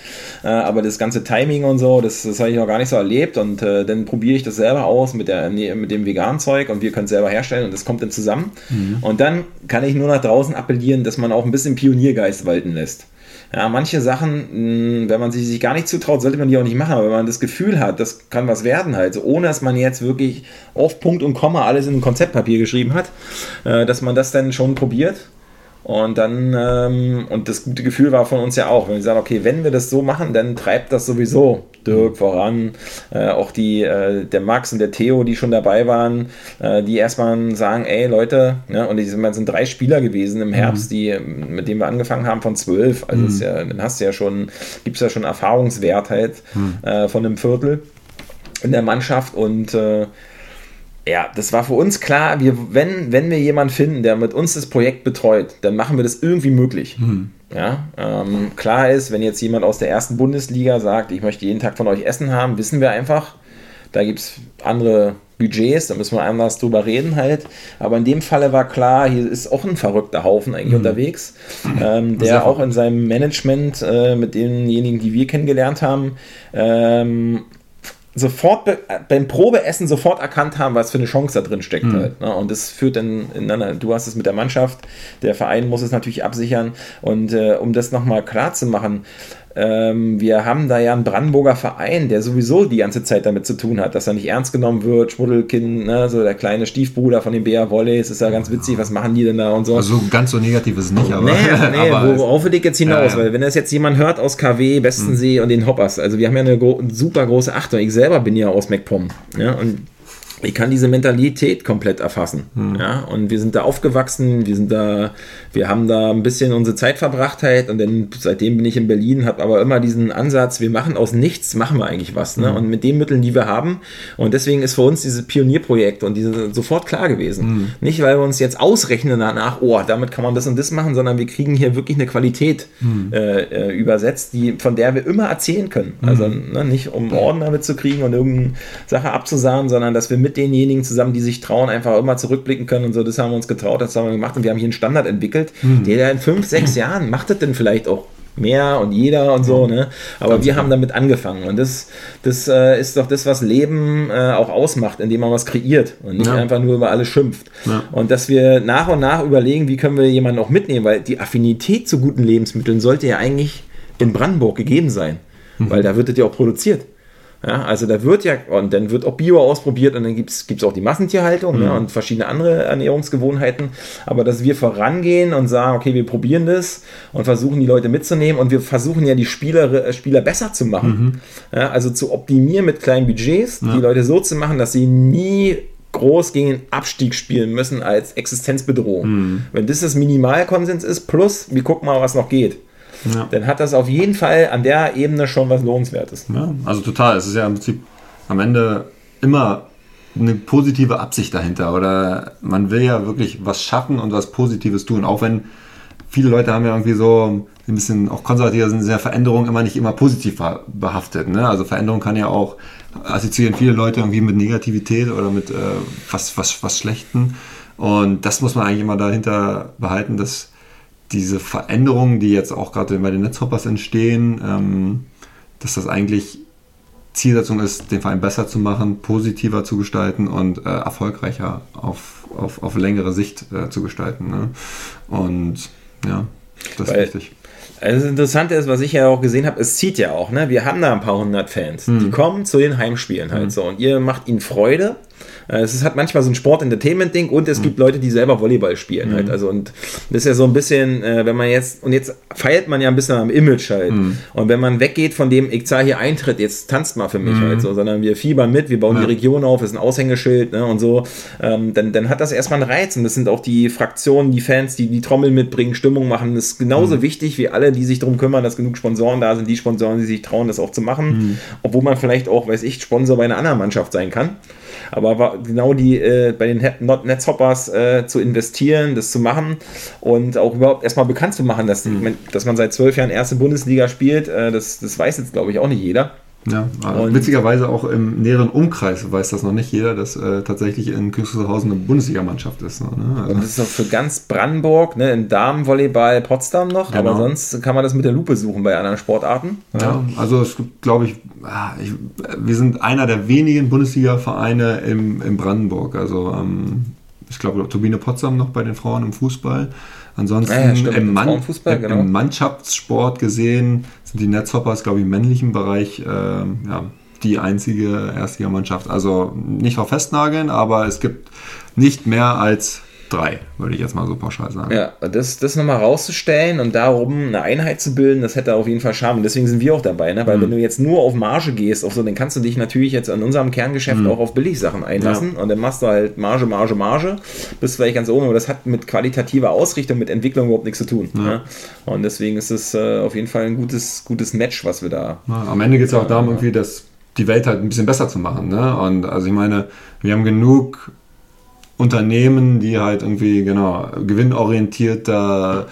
Speaker 1: Äh, aber das ganze Timing und so, das, das habe ich noch gar nicht so erlebt. Und äh, dann probiere ich das selber aus mit, der, mit dem veganen Zeug und wir können es selber herstellen und das kommt dann zusammen. Mhm. Und dann kann ich nur nach draußen appellieren, dass man auch ein bisschen Pioniergeist walten lässt. Ja, manche Sachen, hm, wenn man sich gar nicht zutraut, sollte man die auch nicht machen. Aber wenn man das Gefühl hat, das kann was werden halt, ohne dass man jetzt wirklich auf Punkt und Komma alles in ein Konzeptpapier geschrieben hat, äh, dass man das dann schon probiert und dann, ähm, und das gute Gefühl war von uns ja auch, wenn wir sagen, okay, wenn wir das so machen, dann treibt das sowieso Dirk voran, äh, auch die, äh, der Max und der Theo, die schon dabei waren, äh, die erstmal sagen, ey Leute, ne, und die sind, sind drei Spieler gewesen im Herbst, mhm. die, mit denen wir angefangen haben von zwölf, also mhm. ja, dann hast du ja schon, gibt es ja schon Erfahrungswert halt mhm. Äh, von einem Viertel in der Mannschaft und äh, ja, das war für uns klar, wir, wenn, wenn wir jemanden finden, der mit uns das Projekt betreut, dann machen wir das irgendwie möglich. Mhm. Ja, ähm, klar ist, wenn jetzt jemand aus der ersten Bundesliga sagt, ich möchte jeden Tag von euch Essen haben, wissen wir einfach, da gibt es andere Budgets, da müssen wir anders drüber reden halt. Aber in dem Falle war klar, hier ist auch ein verrückter Haufen eigentlich mhm. unterwegs, ähm, der auch in seinem Management äh, mit denjenigen, die wir kennengelernt haben, ähm, sofort be beim Probeessen sofort erkannt haben, was für eine Chance da drin steckt. Mhm. Halt, ne? Und das führt dann in einer, du hast es mit der Mannschaft, der Verein muss es natürlich absichern. Und äh, um das nochmal klar zu machen, ähm, wir haben da ja einen Brandenburger Verein, der sowieso die ganze Zeit damit zu tun hat, dass er nicht ernst genommen wird. Schmuddelkind, ne, so der kleine Stiefbruder von den BR Volleys, ist ja ganz witzig, was machen die denn da und so.
Speaker 2: Also ganz so negativ ist es nicht, aber.
Speaker 1: Nee, *laughs* nee aber worauf will ich jetzt hinaus? Ja, ja. Weil wenn das jetzt jemand hört aus KW, Westensee mhm. und den Hoppers, also wir haben ja eine super große Achtung. Ich selber bin ja aus MacPom. Ja, und ich kann diese Mentalität komplett erfassen. Hm. Ja, und wir sind da aufgewachsen, wir sind da, wir haben da ein bisschen unsere Zeit verbracht halt und dann seitdem bin ich in Berlin, habe aber immer diesen Ansatz, wir machen aus nichts, machen wir eigentlich was. Ne? Hm. Und mit den Mitteln, die wir haben. Und deswegen ist für uns dieses Pionierprojekt und diese sofort klar gewesen. Hm. Nicht, weil wir uns jetzt ausrechnen danach, oh, damit kann man das und das machen, sondern wir kriegen hier wirklich eine Qualität hm. äh, äh, übersetzt, die, von der wir immer erzählen können. Hm. Also ne, nicht um Orden damit zu kriegen und irgendeine Sache abzusahen, sondern dass wir mit mit denjenigen zusammen, die sich trauen, einfach immer zurückblicken können und so. Das haben wir uns getraut, das haben wir gemacht und wir haben hier einen Standard entwickelt, mhm. der in fünf, sechs *laughs* Jahren macht das denn vielleicht auch mehr und jeder und so, ne? Aber Ganz wir haben damit angefangen und das, das äh, ist doch das, was Leben äh, auch ausmacht, indem man was kreiert und nicht ja. einfach nur über alles schimpft. Ja. Und dass wir nach und nach überlegen, wie können wir jemanden auch mitnehmen, weil die Affinität zu guten Lebensmitteln sollte ja eigentlich in Brandenburg gegeben sein, mhm. weil da wird es ja auch produziert. Ja, also da wird ja, und dann wird auch Bio ausprobiert und dann gibt es auch die Massentierhaltung ne, mhm. ne, und verschiedene andere Ernährungsgewohnheiten. Aber dass wir vorangehen und sagen, okay, wir probieren das und versuchen die Leute mitzunehmen und wir versuchen ja die Spieler, äh, Spieler besser zu machen. Mhm. Ja, also zu optimieren mit kleinen Budgets, ja. die Leute so zu machen, dass sie nie groß gegen den Abstieg spielen müssen als Existenzbedrohung. Mhm. Wenn das das Minimalkonsens ist, plus wir gucken mal, was noch geht ja. dann hat das auf jeden Fall an der Ebene schon was Lohnenswertes.
Speaker 2: Ja, also total. Es ist ja im Prinzip am Ende immer eine positive Absicht dahinter oder man will ja wirklich was schaffen und was Positives tun, auch wenn viele Leute haben ja irgendwie so ein bisschen auch konservativer sind, sehr Veränderungen immer nicht immer positiv behaftet. Ne? Also Veränderung kann ja auch assoziieren viele Leute irgendwie mit Negativität oder mit äh, was, was, was Schlechten. Und das muss man eigentlich immer dahinter behalten, dass diese Veränderungen, die jetzt auch gerade bei den Netzhoppers entstehen, ähm, dass das eigentlich Zielsetzung ist, den Verein besser zu machen, positiver zu gestalten und äh, erfolgreicher auf, auf, auf längere Sicht äh, zu gestalten. Ne? Und ja, das Weil, ist wichtig.
Speaker 1: Also das Interessante ist, was ich ja auch gesehen habe, es zieht ja auch, ne? Wir haben da ein paar hundert Fans, die kommen zu den Heimspielen halt so und ihr macht ihnen Freude. Äh, Es ist halt manchmal so ein Sport-Entertainment-Ding und es gibt Leute, die selber Volleyball spielen halt. Also und das ist ja so ein bisschen, äh, wenn man jetzt, und jetzt feilt man ja ein bisschen am Image halt. Und wenn man weggeht von dem, ich zahle hier Eintritt, jetzt tanzt mal für mich halt so, sondern wir fiebern mit, wir bauen die Region auf, ist ein Aushängeschild ne, und so, ähm, dann, dann hat das erstmal einen Reiz. Und das sind auch die Fraktionen, die Fans, die die Trommel mitbringen, Stimmung machen. Das ist genauso wichtig wie alle, die sich darum kümmern, dass genug Sponsoren da sind, die Sponsoren, die sich trauen, das auch zu machen. Obwohl man vielleicht auch, weiß ich, Sponsor bei einer anderen Mannschaft sein kann. Aber genau die äh, bei den Netzhoppers äh, zu investieren, das zu machen und auch überhaupt erstmal bekannt zu machen, dass, mein, dass man seit zwölf Jahren erste Bundesliga spielt, äh, das, das weiß jetzt, glaube ich, auch nicht jeder.
Speaker 2: Ja,
Speaker 1: Und-
Speaker 2: witzigerweise auch im näheren Umkreis weiß das noch nicht jeder, dass äh, tatsächlich in Künstlerhausen eine Bundesligamannschaft ist. Ne? Also,
Speaker 1: das ist auch für ganz Brandenburg, ne, im Damenvolleyball Potsdam noch,
Speaker 2: Genau.
Speaker 1: aber sonst kann man das mit der Lupe suchen bei anderen Sportarten.
Speaker 2: ja, also es gibt, glaube ich, ah, ich, wir sind einer der wenigen Bundesliga-Vereine im, in Brandenburg. Also ähm, ich glaube, Turbine Potsdam noch bei den Frauen im Fußball. Ansonsten
Speaker 1: Ja, stimmt,
Speaker 2: im, Mann, im,
Speaker 1: genau.
Speaker 2: Mannschaftssport gesehen sind die Netzhoppers, glaube ich, im männlichen Bereich ähm, ja, die einzige Erstligamannschaft. Also nicht auf Festnageln, aber es gibt nicht mehr als drei, würde ich jetzt mal so pauschal sagen.
Speaker 1: Ja, das, das nochmal rauszustellen und darum eine Einheit zu bilden, das hätte auf jeden Fall Charme. Und deswegen sind wir auch dabei, ne? weil
Speaker 2: Mhm.
Speaker 1: wenn du jetzt nur auf Marge gehst, auf so, dann kannst du dich natürlich jetzt an unserem Kerngeschäft
Speaker 2: Mhm.
Speaker 1: auch auf Billigsachen einlassen und dann machst du halt Marge, Marge, Marge, bist vielleicht ganz oben, aber das hat mit qualitativer Ausrichtung, mit Entwicklung überhaupt nichts zu tun. Ne? Und deswegen ist es äh, auf jeden Fall ein gutes, gutes Match, was wir da.
Speaker 2: Ja, am Ende geht es auch darum, irgendwie das, die Welt halt ein bisschen besser zu machen. Ne? Und also ich meine, wir haben genug Unternehmen, die halt irgendwie, genau, gewinnorientiert da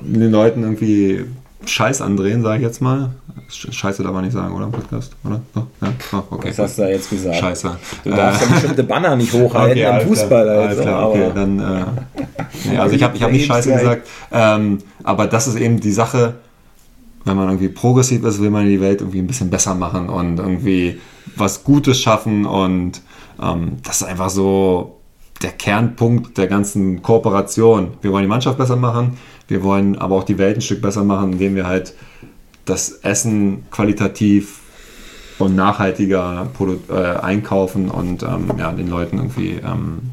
Speaker 2: den Leuten irgendwie Scheiß andrehen, sage ich jetzt mal. Sch- Scheiße darf man nicht sagen, oder? Im Podcast, oder? Doch? Ja, oh, okay.
Speaker 1: Was hast du da jetzt gesagt?
Speaker 2: Scheiße.
Speaker 1: Du darfst ja bestimmte Banner nicht hochhalten
Speaker 2: Okay,
Speaker 1: am Fußball.
Speaker 2: klar,
Speaker 1: halt
Speaker 2: alles
Speaker 1: so,
Speaker 2: klar,
Speaker 1: aber-
Speaker 2: okay, dann, äh, nee, also ich habe ich hab nicht Scheiße gesagt, ähm, aber das ist eben die Sache, wenn man irgendwie progressiv ist, will man die Welt irgendwie ein bisschen besser machen und irgendwie was Gutes schaffen und ähm, das ist einfach so der Kernpunkt der ganzen Kooperation. Wir wollen die Mannschaft besser machen, wir wollen aber auch die Welt ein Stück besser machen, indem wir halt das Essen qualitativ und nachhaltiger produ- äh, einkaufen und ähm, ja, den Leuten irgendwie ähm,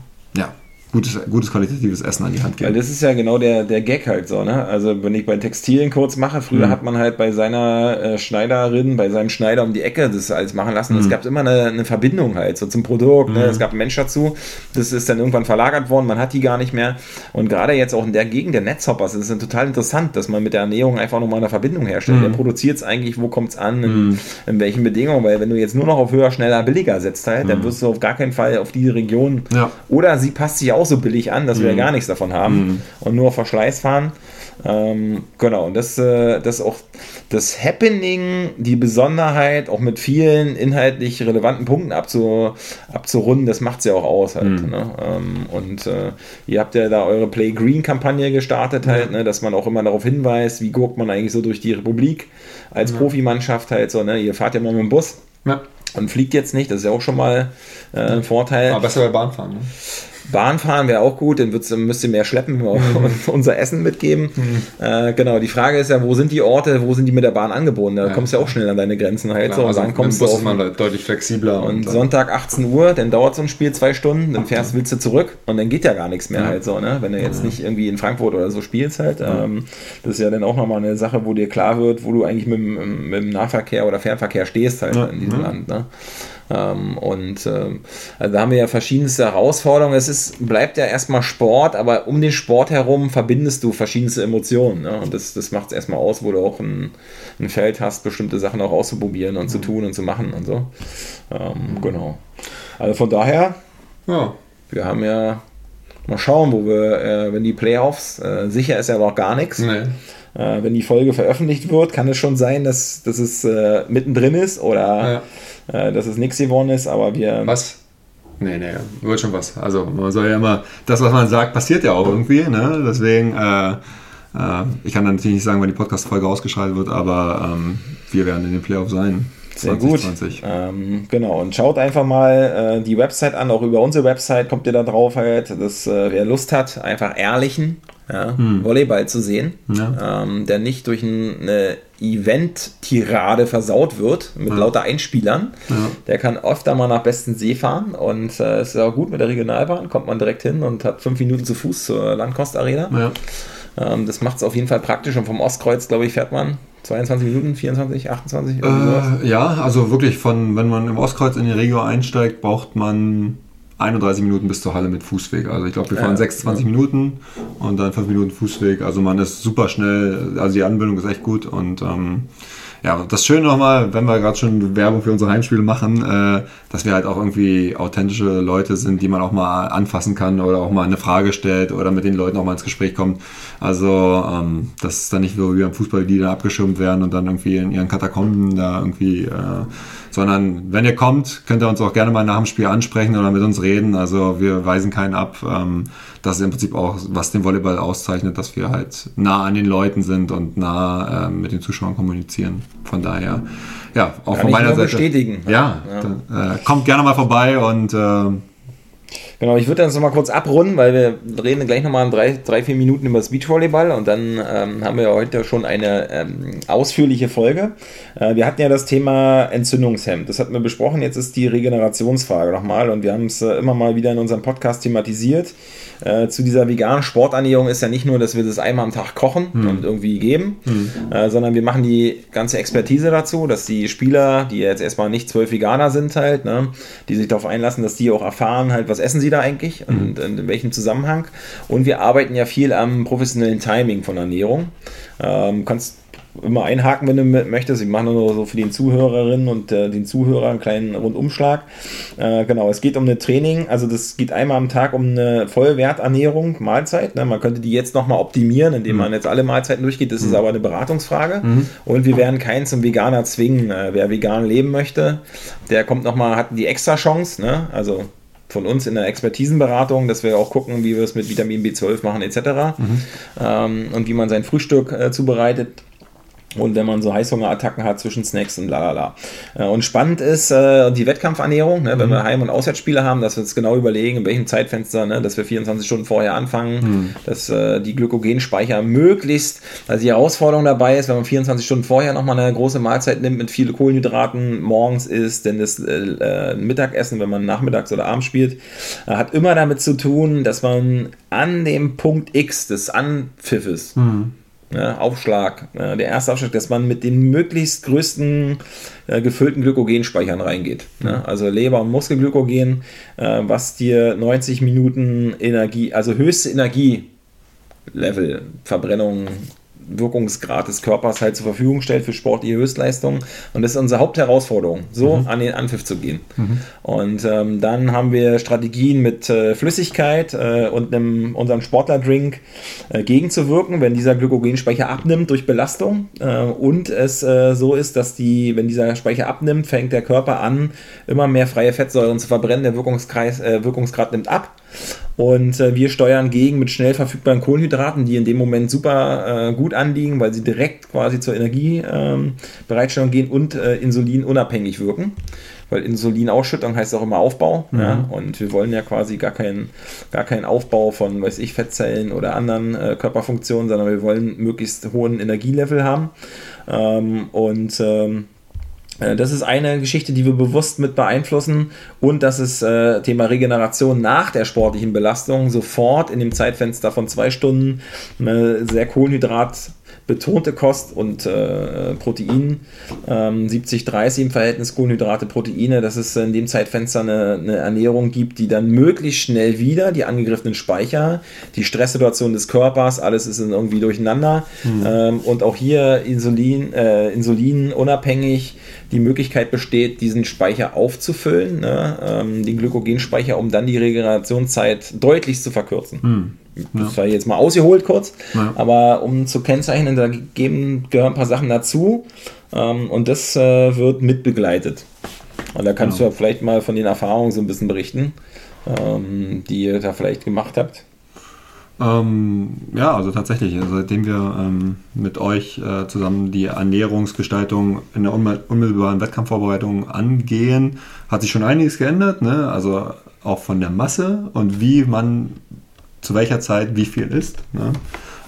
Speaker 2: gutes, gutes qualitatives Essen an die Hand
Speaker 1: Weil
Speaker 2: geben.
Speaker 1: das ist ja genau der, der Gag halt so, ne? Also wenn ich bei Textilien kurz mache, früher
Speaker 2: Mhm.
Speaker 1: hat man halt bei seiner äh, Schneiderin, bei seinem Schneider um die Ecke das alles machen lassen.
Speaker 2: Mhm.
Speaker 1: Es gab immer eine, eine Verbindung halt so zum Produkt, ne? Es gab einen Mensch dazu. Das ist dann irgendwann verlagert worden, man hat die gar nicht mehr. Und gerade jetzt auch in der Gegend der Netzhoppers ist es total interessant, dass man mit der Ernährung einfach nochmal eine Verbindung herstellt.
Speaker 2: Mhm.
Speaker 1: Wer produziert es eigentlich, wo kommt es an, in, in welchen Bedingungen? Weil wenn du jetzt nur noch auf höher, schneller, billiger setzt halt, dann wirst du auf gar keinen Fall auf die Region
Speaker 2: Mhm. Ja.
Speaker 1: oder sie passt sich auch so billig an, dass wir ja gar nichts davon haben und nur auf Verschleiß fahren. Ähm, genau, und das, äh, das auch das Happening, die Besonderheit, auch mit vielen inhaltlich relevanten Punkten abzu, abzurunden, das macht es ja auch aus halt. Ne? Ähm, und äh, ihr habt ja da eure Play Green-Kampagne gestartet halt, ne? dass man auch immer darauf hinweist, wie guckt man eigentlich so durch die Republik als Profimannschaft halt so, ne? Ihr fahrt ja mal mit dem Bus
Speaker 2: Ja.
Speaker 1: und fliegt jetzt nicht, das ist ja auch schon mal äh, ein Vorteil.
Speaker 2: Aber besser bei Bahnfahren. Ne?
Speaker 1: Bahn fahren wäre auch gut, dann müsst ihr mehr schleppen, *laughs* wir auch unser Essen mitgeben. Äh, genau, die Frage ist ja, wo sind die Orte, wo sind die mit der Bahn angebunden? Da
Speaker 2: Ja.
Speaker 1: kommst du ja auch schnell an deine Grenzen halt so. Und
Speaker 2: also
Speaker 1: dann kommst du auf
Speaker 2: ist man deutlich flexibler.
Speaker 1: und
Speaker 2: äh,
Speaker 1: Sonntag 18 Uhr, dann dauert so ein Spiel zwei Stunden, dann fährst, willst du zurück und dann geht ja gar nichts mehr
Speaker 2: Ja.
Speaker 1: halt so, ne? Wenn du jetzt nicht irgendwie in Frankfurt oder so spielst halt. Ähm, das ist ja dann auch nochmal eine Sache, wo dir klar wird, wo du eigentlich mit, dem- mit dem Nahverkehr oder Fernverkehr stehst halt in diesem
Speaker 2: Ja.
Speaker 1: Land, ne? Ähm, und ähm, also da haben wir ja verschiedenste Herausforderungen. Es ist, bleibt ja erstmal Sport, aber um den Sport herum verbindest du verschiedenste Emotionen. Ne? Und das, das macht es erstmal aus, wo du auch ein, ein Feld hast, bestimmte Sachen auch auszuprobieren und zu tun und zu machen und so. Ähm, genau. Also von daher,
Speaker 2: ja.
Speaker 1: wir haben ja mal schauen, wo wir, äh, wenn die Playoffs, äh, sicher ist ja noch gar nichts.
Speaker 2: Nee.
Speaker 1: Äh, wenn die Folge veröffentlicht wird, kann es schon sein, dass, dass es äh, mittendrin ist oder äh, dass es nichts geworden ist, aber wir.
Speaker 2: Was? Nee, nee, wird schon was. Also man soll ja immer, das, was man sagt, passiert ja auch irgendwie. Ne? Deswegen, äh, äh, ich kann dann natürlich nicht sagen, wann die Podcast-Folge ausgeschaltet wird, aber ähm, wir werden in den Playoff sein.
Speaker 1: Sehr gut.
Speaker 2: 2020.
Speaker 1: Ähm, genau, und schaut einfach mal äh, die Website an, auch über unsere Website kommt ihr da drauf halt. Das, äh, wer Lust hat, einfach ehrlichen ja, hm. Volleyball zu sehen, ja. ähm, der nicht durch eine Event-Tirade versaut wird mit ja. lauter Einspielern. Der kann öfter mal nach besten See fahren und äh, ist ja gut mit der Regionalbahn, kommt man direkt hin und hat fünf Minuten zu Fuß zur Landkost-Arena. Ähm, das macht es auf jeden Fall praktisch und vom Ostkreuz, glaube ich, fährt man 22 Minuten, 24, 28?
Speaker 2: Äh, ja, also wirklich von, wenn man im Ostkreuz in die Regio einsteigt, braucht man 31 Minuten bis zur Halle mit Fußweg. Also ich glaube, wir fahren ja, 26 ja. Minuten und dann 5 Minuten Fußweg. Also man ist super schnell, also die Anbindung ist echt gut und ähm, ja, das Schöne nochmal, wenn wir gerade schon Werbung für unsere Heimspiele machen, äh, dass wir halt auch irgendwie authentische Leute sind, die man auch mal anfassen kann oder auch mal eine Frage stellt oder mit den Leuten auch mal ins Gespräch kommt. Also ähm, das ist dann nicht so wie am Fußball, die da abgeschirmt werden und dann irgendwie in ihren Katakomben da irgendwie äh, sondern wenn ihr kommt, könnt ihr uns auch gerne mal nach dem Spiel ansprechen oder mit uns reden. Also wir weisen keinen ab. Ähm, das ist im Prinzip auch, was den Volleyball auszeichnet, dass wir halt nah an den Leuten sind und nah ähm, mit den Zuschauern kommunizieren. Von daher, ja, auch Kann von meiner Seite.
Speaker 1: bestätigen.
Speaker 2: Ja, ja. Dann, äh, kommt gerne mal vorbei und äh,
Speaker 1: Genau, ich würde das nochmal kurz abrunden, weil wir reden gleich nochmal in drei, drei, vier Minuten über das Beachvolleyball und dann ähm, haben wir heute schon eine ähm, ausführliche Folge. Äh, wir hatten ja das Thema Entzündungshemd, das hatten wir besprochen, jetzt ist die Regenerationsfrage nochmal und wir haben es äh, immer mal wieder in unserem Podcast thematisiert. Äh, zu dieser veganen Sporternährung ist ja nicht nur, dass wir das einmal am Tag kochen hm. und irgendwie geben, hm. äh, sondern wir machen die ganze Expertise dazu, dass die Spieler, die jetzt erstmal nicht zwölf Veganer sind halt, ne, die sich darauf einlassen, dass die auch erfahren halt, was essen sie da eigentlich hm. und in welchem Zusammenhang. Und wir arbeiten ja viel am professionellen Timing von Ernährung. Ähm, kannst immer einhaken, wenn du möchtest. Ich mache nur so für den Zuhörerinnen und äh, den Zuhörern einen kleinen Rundumschlag. Äh, genau, es geht um eine Training, also das geht einmal am Tag um eine Vollwerternährung, Mahlzeit. Ne? Man könnte die jetzt nochmal optimieren, indem mhm. man jetzt alle Mahlzeiten durchgeht. Das mhm. ist aber eine Beratungsfrage. Mhm. Und wir werden keinen zum Veganer zwingen. Äh, wer vegan leben möchte, der kommt nochmal, hat die extra Chance. Ne? Also von uns in der Expertisenberatung, dass wir auch gucken, wie wir es mit Vitamin B12 machen etc. Mhm. Ähm, und wie man sein Frühstück äh, zubereitet. Und wenn man so Heißhungerattacken hat zwischen Snacks und lalala. Äh, und spannend ist äh, die Wettkampfernährung, ne, wenn mhm. wir Heim- und Auswärtsspiele haben, dass wir uns genau überlegen, in welchem Zeitfenster, ne, dass wir 24 Stunden vorher anfangen, mhm. dass äh, die Glykogenspeicher möglichst, also die Herausforderung dabei ist, wenn man 24 Stunden vorher nochmal eine große Mahlzeit nimmt mit vielen Kohlenhydraten, morgens isst, denn das äh, Mittagessen, wenn man nachmittags oder abends spielt, hat immer damit zu tun, dass man an dem Punkt X des Anpfiffes mhm ja, Aufschlag, ja, der erste Aufschlag, dass man mit den möglichst größten äh, gefüllten Glykogenspeichern reingeht. Mhm. Ja, also Leber- und Muskelglykogen, äh, was dir 90 Minuten Energie, also höchste Energielevel, Verbrennung Wirkungsgrad des Körpers halt zur Verfügung stellt für sportliche Höchstleistungen. Und das ist unsere Hauptherausforderung, so mhm. an den Anpfiff zu gehen. Mhm. Und ähm, dann haben wir Strategien mit äh, Flüssigkeit äh, und einem, unserem Sportlerdrink äh, gegenzuwirken, wenn dieser Glykogenspeicher abnimmt durch Belastung. Äh, und es äh, so ist, dass die, wenn dieser Speicher abnimmt, fängt der Körper an, immer mehr freie Fettsäuren zu verbrennen. Der Wirkungskreis, äh, Wirkungsgrad nimmt ab. Und äh, wir steuern gegen mit schnell verfügbaren Kohlenhydraten, die in dem Moment super äh, gut anliegen, weil sie direkt quasi zur Energiebereitstellung ähm, gehen und äh, insulinunabhängig wirken. Weil Insulinausschüttung heißt auch immer Aufbau. Mhm. Ja? Und wir wollen ja quasi gar keinen gar keinen Aufbau von, weiß ich, Fettzellen oder anderen äh, Körperfunktionen, sondern wir wollen möglichst hohen Energielevel haben. Ähm, und ähm, äh, das ist eine Geschichte, die wir bewusst mit beeinflussen und das ist äh, Thema Regeneration nach der sportlichen Belastung sofort in dem Zeitfenster von zwei Stunden eine sehr Kohlenhydrat betonte Kost und äh, Protein, ähm, 70-30 im Verhältnis Kohlenhydrate, Proteine, dass es in dem Zeitfenster eine, eine, Ernährung gibt, die dann möglichst schnell wieder die angegriffenen Speicher, die Stresssituation des Körpers, alles ist irgendwie durcheinander mhm. ähm, und auch hier Insulin, äh, Insulin unabhängig die Möglichkeit besteht, diesen Speicher aufzufüllen, ne, ähm, den Glykogenspeicher, um dann die Regenerationszeit deutlich zu verkürzen. Mhm. Das war jetzt mal ausgeholt kurz, ja. aber um zu kennzeichnen, da geben, gehören ein paar Sachen dazu ähm, und das äh, wird mitbegleitet. Und da kannst ja. du ja vielleicht mal von den Erfahrungen so ein bisschen berichten, ähm, die ihr da vielleicht gemacht habt.
Speaker 2: Ähm, ja, also tatsächlich, seitdem wir ähm, mit euch äh, zusammen die Ernährungsgestaltung in der unmittelbaren Wettkampfvorbereitung angehen, hat sich schon einiges geändert. Ne? Also auch von der Masse und wie man zu welcher Zeit wie viel isst. Ne?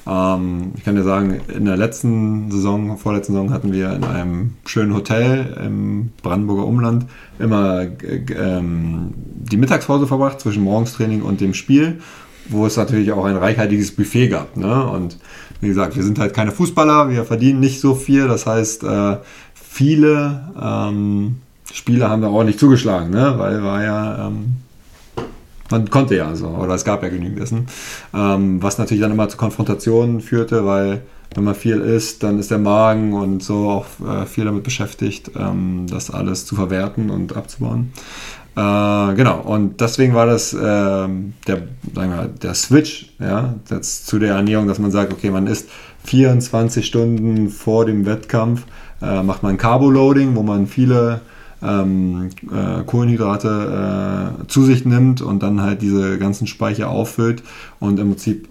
Speaker 2: Ähm, ich kann dir sagen, in der letzten Saison, vorletzten Saison hatten wir in einem schönen Hotel im Brandenburger Umland immer ähm, die Mittagspause verbracht zwischen Morgenstraining und dem Spiel, wo es natürlich auch ein reichhaltiges Buffet gab. Ne? Und wie gesagt, wir sind halt keine Fußballer, wir verdienen nicht so viel. Das heißt, äh, viele ähm, Spiele haben wir ordentlich zugeschlagen, ne? weil war ja ähm, man konnte ja so, oder es gab ja genügend Essen. Ähm, was natürlich dann immer zu Konfrontationen führte, weil wenn man viel isst, dann ist der Magen und so auch äh, viel damit beschäftigt, ähm, das alles zu verwerten und abzubauen. Äh, genau, und deswegen war das äh, der, sagen wir, der Switch ja, das, zu der Ernährung, dass man sagt, okay, man isst 24 Stunden vor dem Wettkampf, äh, macht man Carbo-Loading, wo man viele ähm, äh, Kohlenhydrate äh, zu sich nimmt und dann halt diese ganzen Speicher auffüllt und im Prinzip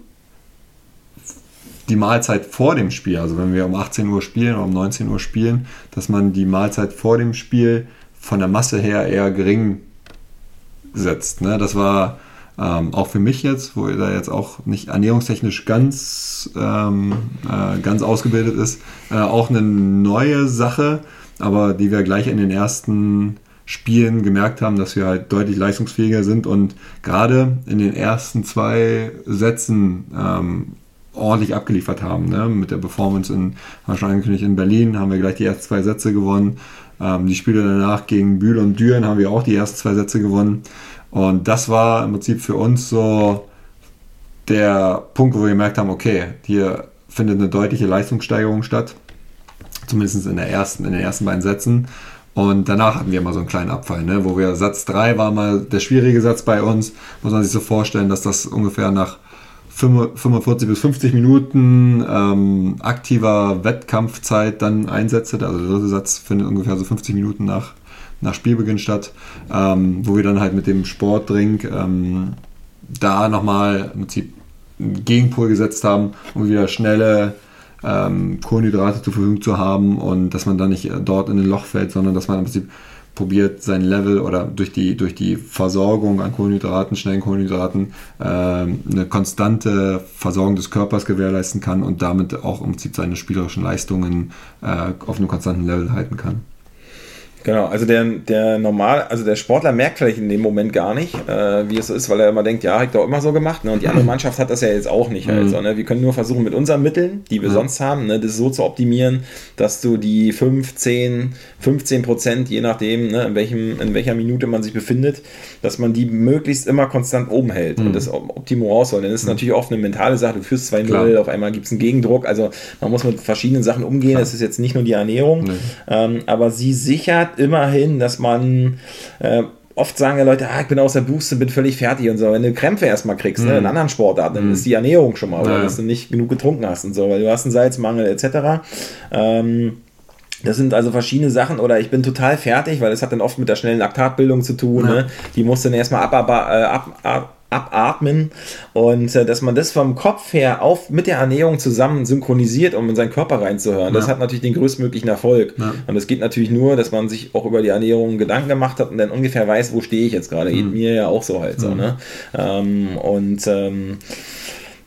Speaker 2: die Mahlzeit vor dem Spiel, also wenn wir um 18 Uhr spielen oder um 19 Uhr spielen, dass man die Mahlzeit vor dem Spiel von der Masse her eher gering setzt. Ne? Das war ähm, auch für mich jetzt, wo er da jetzt auch nicht ernährungstechnisch ganz, ähm, äh, ganz ausgebildet ist, äh, auch eine neue Sache, aber die wir gleich in den ersten Spielen gemerkt haben, dass wir halt deutlich leistungsfähiger sind und gerade in den ersten zwei Sätzen ähm, ordentlich abgeliefert haben. Ne? Mit der Performance in, haben wir schon angekündigt, in Berlin haben wir gleich die ersten zwei Sätze gewonnen. Ähm, die Spiele danach gegen Bühl und Düren haben wir auch die ersten zwei Sätze gewonnen. Und das war im Prinzip für uns so der Punkt, wo wir gemerkt haben, okay, hier findet eine deutliche Leistungssteigerung statt zumindest in, der ersten, in den ersten beiden Sätzen. Und danach hatten wir mal so einen kleinen Abfall, ne? wo wir Satz 3 war mal der schwierige Satz bei uns. Muss man sich so vorstellen, dass das ungefähr nach 45 bis 50 Minuten ähm, aktiver Wettkampfzeit dann einsetzt. Also der dritte Satz findet ungefähr so 50 Minuten nach, nach Spielbeginn statt, ähm, wo wir dann halt mit dem Sportdrink ähm, da nochmal im Prinzip einen Gegenpol gesetzt haben, um wieder schnelle ähm, Kohlenhydrate zur Verfügung zu haben und dass man da nicht äh, dort in ein Loch fällt, sondern dass man im Prinzip probiert, sein Level oder durch die, durch die Versorgung an Kohlenhydraten, schnellen Kohlenhydraten, äh, eine konstante Versorgung des Körpers gewährleisten kann und damit auch im Prinzip seine spielerischen Leistungen äh, auf einem konstanten Level halten kann.
Speaker 1: Genau, also der, der normal, also der Sportler merkt vielleicht in dem Moment gar nicht, äh, wie es so ist, weil er immer denkt, ja, hab ich doch immer so gemacht. Ne? Und die andere *laughs* Mannschaft hat das ja jetzt auch nicht. Mhm. ne? Wir können nur versuchen, mit unseren Mitteln, die wir ja. sonst haben, ne, das so zu optimieren, dass du die 5, 10, 15 Prozent, je nachdem, ne, in, welchem, in welcher Minute man sich befindet, dass man die möglichst immer konstant oben hält mhm. und das Optimum rausholt. Denn das ist mhm. natürlich oft eine mentale Sache. Du führst 2-0, auf einmal gibt es einen Gegendruck. Also man muss mit verschiedenen Sachen umgehen. Klar. Das ist jetzt nicht nur die Ernährung, nee. ähm, aber sie sichert immerhin, dass man äh, oft sagen ja Leute, ah, ich bin aus der Buße, bin völlig fertig und so. Wenn du Krämpfe erstmal kriegst, mhm. ne, in anderen Sportarten, dann mhm. ist die Ernährung schon mal, oder ja. dass du nicht genug getrunken hast und so, weil du hast einen Salzmangel etc. Ähm, das sind also verschiedene Sachen oder ich bin total fertig, weil es hat dann oft mit der schnellen Laktatbildung zu tun. Ja. Ne? Die muss dann erstmal ab, ab, ab, ab abatmen und äh, dass man das vom Kopf her auf mit der Ernährung zusammen synchronisiert, um in seinen Körper reinzuhören. Ja. Das hat natürlich den größtmöglichen Erfolg. Ja. Und es geht natürlich nur, dass man sich auch über die Ernährung Gedanken gemacht hat und dann ungefähr weiß, wo stehe ich jetzt gerade. Mhm. Geht mir ja auch so halt mhm. so. Ne? Ähm, und ähm,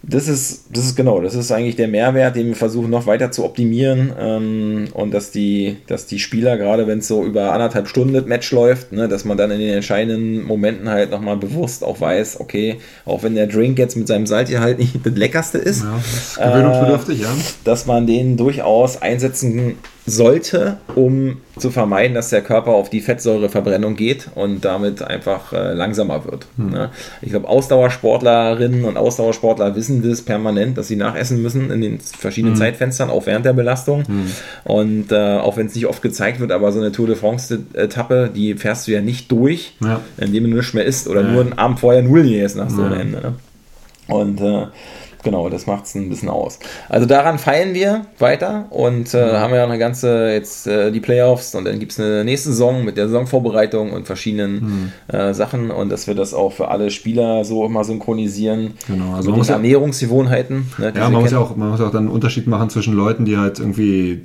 Speaker 1: das ist, das ist genau, das ist eigentlich der Mehrwert, den wir versuchen noch weiter zu optimieren ähm, und dass die, dass die Spieler, gerade wenn es so über anderthalb Stunden das Match läuft, ne, dass man dann in den entscheidenden Momenten halt nochmal bewusst auch weiß, okay, auch wenn der Drink jetzt mit seinem Salzgehalt nicht das leckerste ist, ja, das ist gewöhnungsbedürftig, äh, ja. dass man den durchaus einsetzen sollte, um zu vermeiden, dass der Körper auf die Fettsäureverbrennung geht und damit einfach äh, langsamer wird. Hm. Ne? Ich glaube, Ausdauersportlerinnen und Ausdauersportler wissen das permanent, dass sie nachessen müssen in den verschiedenen hm. Zeitfenstern, auch während der Belastung. Hm. Und äh, auch wenn es nicht oft gezeigt wird, aber so eine Tour de France-Etappe, die fährst du ja nicht durch, ja. indem du nichts mehr isst oder ja. nur einen Abend vorher Null gegessen hast ja. ohne Ende. Ne? Und äh, Genau, das macht es ein bisschen aus. Also daran feilen wir weiter und äh, mhm. haben ja eine ganze, jetzt äh, die Playoffs und dann gibt es eine nächste Saison mit der Saisonvorbereitung und verschiedenen mhm. äh, Sachen und dass wir das auch für alle Spieler so immer synchronisieren. Genau, also mit den Ernährungsgewohnheiten.
Speaker 2: Ne, ja, man muss ja, auch, man muss auch dann einen Unterschied machen zwischen Leuten, die halt irgendwie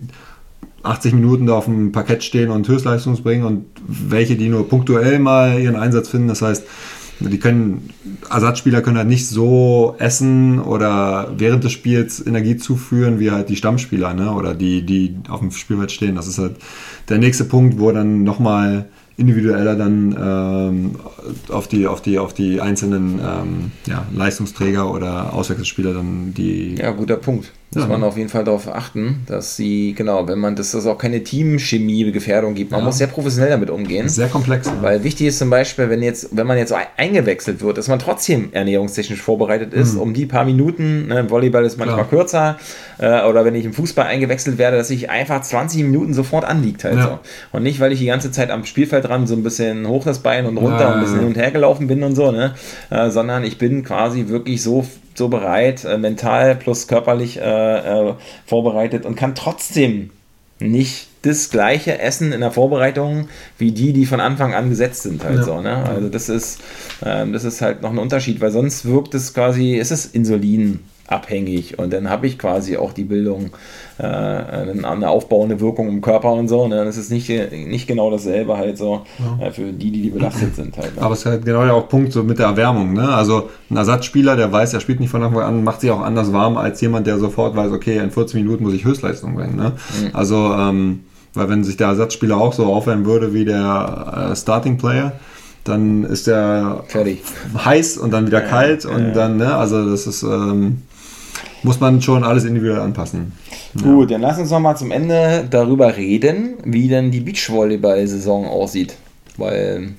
Speaker 2: 80 Minuten da auf dem Parkett stehen und Höchstleistung bringen und welche, die nur punktuell mal ihren Einsatz finden. Das heißt, die können, Ersatzspieler können halt nicht so essen oder während des Spiels Energie zuführen, wie halt die Stammspieler, ne? Oder die, die auf dem Spielfeld stehen. Das ist halt der nächste Punkt, wo dann nochmal individueller dann ähm, auf, die, auf, die, auf die einzelnen ähm, ja, Leistungsträger oder Auswechselspieler dann die.
Speaker 1: Ja, guter Punkt. Muss ja. man auf jeden Fall darauf achten, dass sie, genau, wenn man, dass es auch keine Teamchemie-Gefährdung gibt. Man ja. muss sehr professionell damit umgehen.
Speaker 2: Sehr komplex.
Speaker 1: Weil wichtig ist zum Beispiel, wenn jetzt, wenn man jetzt eingewechselt wird, dass man trotzdem ernährungstechnisch vorbereitet ist, mhm. um die paar Minuten, ne, Volleyball ist manchmal Klar. kürzer, äh, oder wenn ich im Fußball eingewechselt werde, dass ich einfach 20 Minuten sofort anliegt halt ja. so. Und nicht, weil ich die ganze Zeit am Spielfeld dran so ein bisschen hoch das Bein und runter ja, und ein bisschen hin und her gelaufen bin und so, ne? Äh, sondern ich bin quasi wirklich so so bereit, äh, mental plus körperlich äh, äh, vorbereitet und kann trotzdem nicht das gleiche essen in der Vorbereitung wie die, die von Anfang an gesetzt sind halt ja. so. Ne? Also das ist, ähm, das ist halt noch ein Unterschied, weil sonst wirkt es quasi, es ist Insulin abhängig und dann habe ich quasi auch die Bildung, äh, eine, aufbauende Wirkung im Körper und so. Ne? Das ist nicht, nicht genau dasselbe halt so ja. äh, für die, die, die belastet sind halt.
Speaker 2: Ne? Aber es ist halt genau der auch Punkt so mit der Erwärmung. Ne? Also ein Ersatzspieler, der weiß, er spielt nicht von Anfang an, macht sich auch anders warm als jemand, der sofort weiß, okay, in 14 Minuten muss ich Höchstleistung bringen. Ne? Mhm. Also ähm, weil wenn sich der Ersatzspieler auch so aufwärmen würde wie der äh, Starting Player, dann ist der
Speaker 1: Fertig.
Speaker 2: heiß und dann wieder ja, kalt und ja. dann, ne, also das ist ähm, muss man schon alles individuell anpassen.
Speaker 1: Ja. Gut, dann lass uns noch mal zum Ende darüber reden, wie denn die Beachvolleyball-Saison aussieht. Weil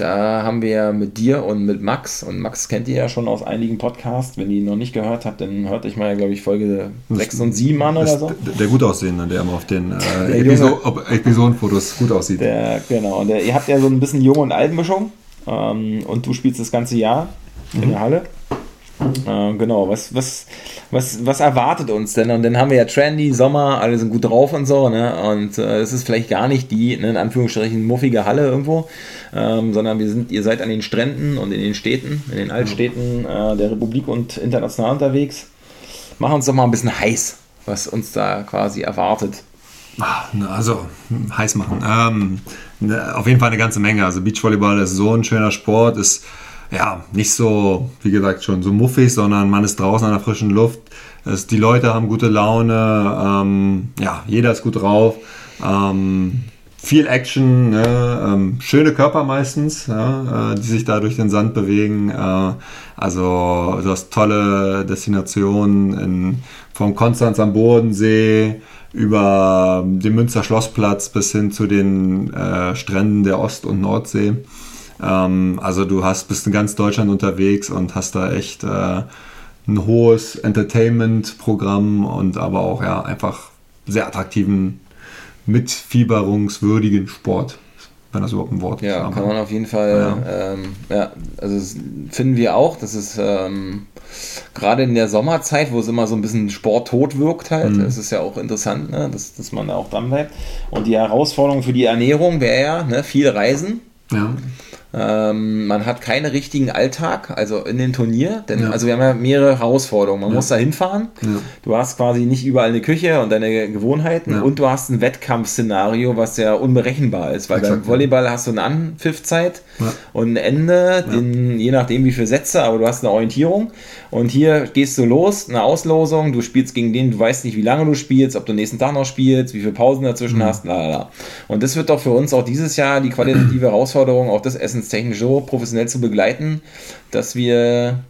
Speaker 1: da haben wir ja mit dir und mit Max, und Max kennt ihr ja schon aus einigen Podcasts, wenn ihr ihn noch nicht gehört habt, dann hört euch mal, glaube ich, Folge 6 und 7 an oder so.
Speaker 2: Der, gut aussehende, der immer auf den äh, Episo Episodenfotos gut aussieht.
Speaker 1: Der, genau, und der, ihr habt ja so ein bisschen Jung- und Altmischung ähm, und du spielst das ganze Jahr mhm. in der Halle. Äh, genau, was, was, was, was erwartet uns denn? Und dann haben wir ja Trendy, Sommer, alle sind gut drauf und so, ne? Und äh, es ist vielleicht gar nicht die, ne, in Anführungsstrichen, muffige Halle irgendwo, ähm, sondern wir sind, ihr seid an den Stränden und in den Städten, in den Altstädten äh, der Republik und international unterwegs. Machen uns doch mal ein bisschen heiß, was uns da quasi erwartet.
Speaker 2: Also, heiß machen. Ähm, ne, auf jeden Fall eine ganze Menge. Also Beachvolleyball ist so ein schöner Sport, ist ja, nicht so, wie gesagt, schon so muffig, sondern man ist draußen an der frischen Luft. Es, die Leute haben gute Laune, ähm, ja, jeder ist gut drauf. Ähm, viel Action, ne? ähm, schöne Körper meistens, ja, äh, die sich da durch den Sand bewegen. Äh, also du hast tolle Destinationen in, vom Konstanz am Bodensee über den Münster Schlossplatz bis hin zu den äh, Stränden der Ost- und Nordsee. Ähm, also du hast, bist in ganz Deutschland unterwegs und hast da echt äh, ein hohes Entertainment-Programm und aber auch ja einfach sehr attraktiven, mitfieberungswürdigen Sport wenn das überhaupt ein Wort
Speaker 1: ist. Ja, kann man auf jeden Fall, ja, ähm, ja also finden wir auch, dass es ähm, gerade in der Sommerzeit, wo es immer so ein bisschen sporttot wirkt halt, mhm. ist es ja auch interessant, ne, dass, dass man da auch dran bleibt. Und die Herausforderung für die Ernährung wäre ja, ne, viel Reisen.
Speaker 2: Ja.
Speaker 1: Ähm, man hat keinen richtigen Alltag, also in den Turnier, denn ja. also wir haben ja mehrere Herausforderungen. Man ja. muss da hinfahren. Ja. Du hast quasi nicht überall eine Küche und deine Gewohnheiten und du hast ein Wettkampfszenario, was ja unberechenbar ist, weil Exakt, beim Volleyball hast du eine Anpfiffzeit und ein Ende, den, je nachdem wie viele Sätze, aber du hast eine Orientierung und hier gehst du los, eine Auslosung, du spielst gegen den, du weißt nicht, wie lange du spielst, ob du nächsten Tag noch spielst, wie viele Pausen dazwischen mhm. hast, lalala. Und das wird doch für uns auch dieses Jahr die qualitative *clears throat* Herausforderung, auch das Essen wissenstechnisch so professionell zu begleiten, dass wir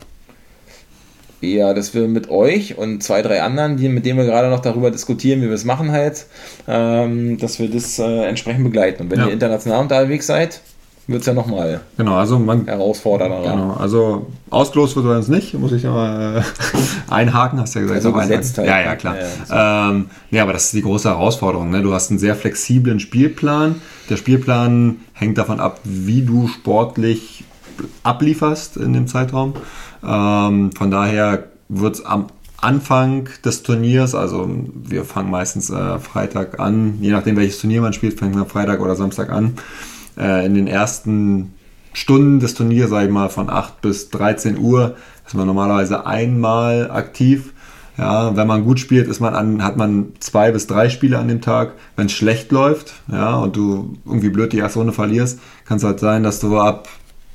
Speaker 1: ja, dass wir mit euch und zwei, drei anderen, die, mit denen wir gerade noch darüber diskutieren, wie wir es machen halt, ähm, dass wir das äh, entsprechend begleiten. Und wenn ja. ihr international unterwegs seid, wird es ja nochmal
Speaker 2: genau, also man,
Speaker 1: herausfordernder.
Speaker 2: Genau, also ausgelost wird uns nicht, muss ich nochmal äh, *laughs* einhaken, hast du ja gesagt. Also
Speaker 1: gesetzt halt.
Speaker 2: Ja, ja, klar. Ja, ähm, ja, aber das ist die große Herausforderung. Ne? Du hast einen sehr flexiblen Spielplan. Der Spielplan hängt davon ab, wie du sportlich ablieferst in dem Zeitraum. Ähm, von daher wird es am Anfang des Turniers, also wir fangen meistens äh, Freitag an, je nachdem welches Turnier man spielt, fängt man Freitag oder Samstag an äh, in den ersten Stunden des Turniers, sage ich mal, von 8 bis 13 Uhr, ist man normalerweise einmal aktiv. Ja, wenn man gut spielt, ist man an, hat man zwei bis drei Spiele an dem Tag. Wenn es schlecht läuft, ja, und du irgendwie blöd die erste Runde verlierst, kann es halt sein, dass du ab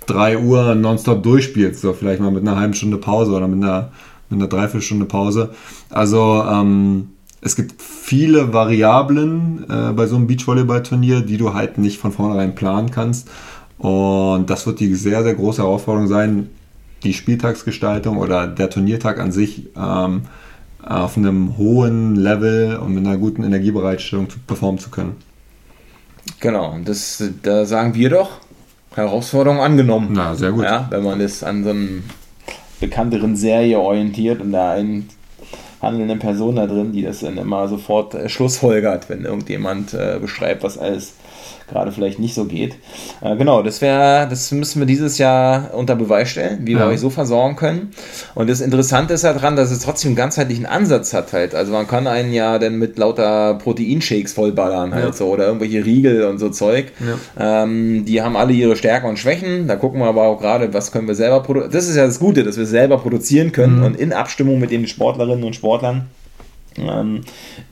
Speaker 2: 3 Uhr nonstop durchspielst, so vielleicht mal mit einer halben Stunde Pause oder mit einer, mit einer Dreiviertelstunde Pause. Also ähm, es gibt viele Variablen äh, bei so einem Beachvolleyball-Turnier, die du halt nicht von vornherein planen kannst. Und das wird die sehr, sehr große Herausforderung sein, die Spieltagsgestaltung oder der Turniertag an sich ähm, auf einem hohen Level und mit einer guten Energiebereitstellung performen zu können.
Speaker 1: Genau, das, da sagen wir doch, Herausforderung angenommen.
Speaker 2: Na, sehr gut.
Speaker 1: Ja, wenn man das an so einem bekannteren Serie orientiert und da einen handelnden Person da drin, die das dann immer sofort äh, schlussfolgert, wenn irgendjemand äh, beschreibt, was alles gerade vielleicht nicht so geht. Äh, genau, das wäre, das müssen wir dieses Jahr unter Beweis stellen, wie wir
Speaker 2: Ja.
Speaker 1: euch so versorgen können. Und das Interessante ist ja dran, dass es trotzdem einen ganzheitlichen Ansatz hat halt. Also man kann einen ja dann mit lauter Proteinshakes vollballern halt
Speaker 2: Ja.
Speaker 1: so oder irgendwelche Riegel und so Zeug. Ähm, die haben alle ihre Stärken und Schwächen. Da gucken wir aber auch gerade, was können wir selber produzieren. Das ist ja das Gute, dass wir selber produzieren können und in Abstimmung mit den Sportlerinnen und Sportlern ähm,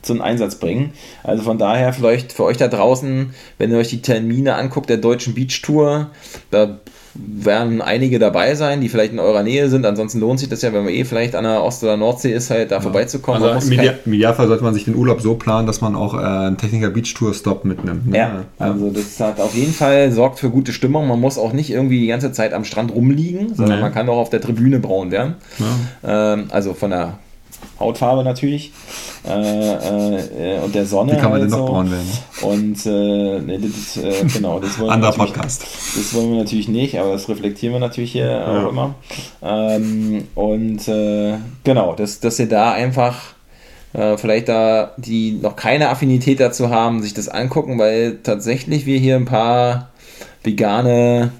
Speaker 1: zum Einsatz bringen. Also von daher vielleicht für euch da draußen, wenn ihr euch die Termine anguckt der deutschen Beach Tour, da werden einige dabei sein, die vielleicht in eurer Nähe sind. Ansonsten lohnt sich das ja, wenn man eh vielleicht an der Ost- oder Nordsee ist, halt da vorbeizukommen. Man
Speaker 2: Also im,
Speaker 1: kein-
Speaker 2: Idealfall sollte man sich den Urlaub so planen, dass man auch äh, einen Techniker Beach Tour Stop mitnimmt. Ne?
Speaker 1: Ja, also das hat auf jeden Fall sorgt für gute Stimmung. Man muss auch nicht irgendwie die ganze Zeit am Strand rumliegen, sondern
Speaker 2: Nee.
Speaker 1: man kann auch auf der Tribüne braun werden. Ähm, also von der Hautfarbe natürlich äh, äh, und der Sonne.
Speaker 2: Wie kann man
Speaker 1: halt
Speaker 2: denn noch
Speaker 1: so.
Speaker 2: braun werden?
Speaker 1: Und äh, nee, das, äh, genau, das wollen, wir
Speaker 2: Anderer
Speaker 1: natürlich,
Speaker 2: Podcast.
Speaker 1: das wollen wir natürlich nicht, aber das reflektieren wir natürlich hier
Speaker 2: Ja.
Speaker 1: auch immer. Ähm, und äh, genau, dass, dass ihr da einfach äh, vielleicht da, die noch keine Affinität dazu haben, sich das angucken, weil tatsächlich wir hier ein paar vegane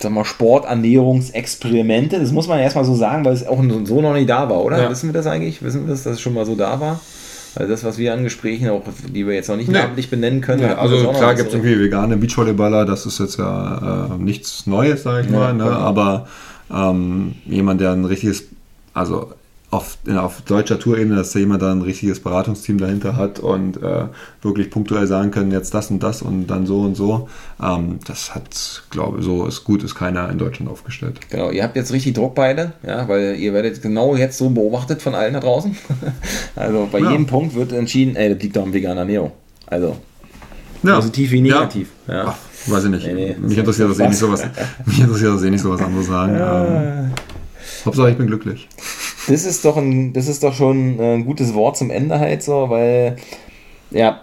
Speaker 1: sag mal, Sporternährungsexperimente, das muss man erstmal so sagen, weil es auch so noch nicht da war, oder?
Speaker 2: Ja.
Speaker 1: Wissen wir das eigentlich? Wissen wir das, dass es schon mal so da war? Also das, was wir an Gesprächen, auch die wir jetzt noch nicht
Speaker 2: Nee.
Speaker 1: namentlich benennen können. Wir das
Speaker 2: also klar gibt es irgendwie vegane Beachvolleyballer, das ist jetzt ja äh, nichts Neues, sage ich
Speaker 1: Ja,
Speaker 2: mal, ne?
Speaker 1: genau.
Speaker 2: aber ähm, jemand, der ein richtiges, also auf, ja, auf deutscher Tourebene, dass da jemand da ein richtiges Beratungsteam dahinter hat und äh, wirklich punktuell sagen können, jetzt das und das und dann so und so, ähm, das hat, glaube ich, so ist gut, ist keiner in Deutschland aufgestellt.
Speaker 1: Genau, ihr habt jetzt richtig Druck beide, ja, weil ihr werdet genau jetzt so beobachtet von allen da draußen. *laughs* Also bei
Speaker 2: Ja.
Speaker 1: jedem Punkt wird entschieden, ey, das liegt doch an veganer Ernährung. Also
Speaker 2: Ja.
Speaker 1: positiv wie
Speaker 2: Ja.
Speaker 1: negativ. Ja.
Speaker 2: Ach, weiß ich nicht.
Speaker 1: Nee, nee,
Speaker 2: mich interessiert das eh nicht sowas. *laughs* Mich interessiert das eh nicht sowas anderes sagen. Ähm, Hauptsache ich bin glücklich.
Speaker 1: Das ist doch ein, das ist doch schon äh, ein gutes Wort zum Ende halt so, weil ja,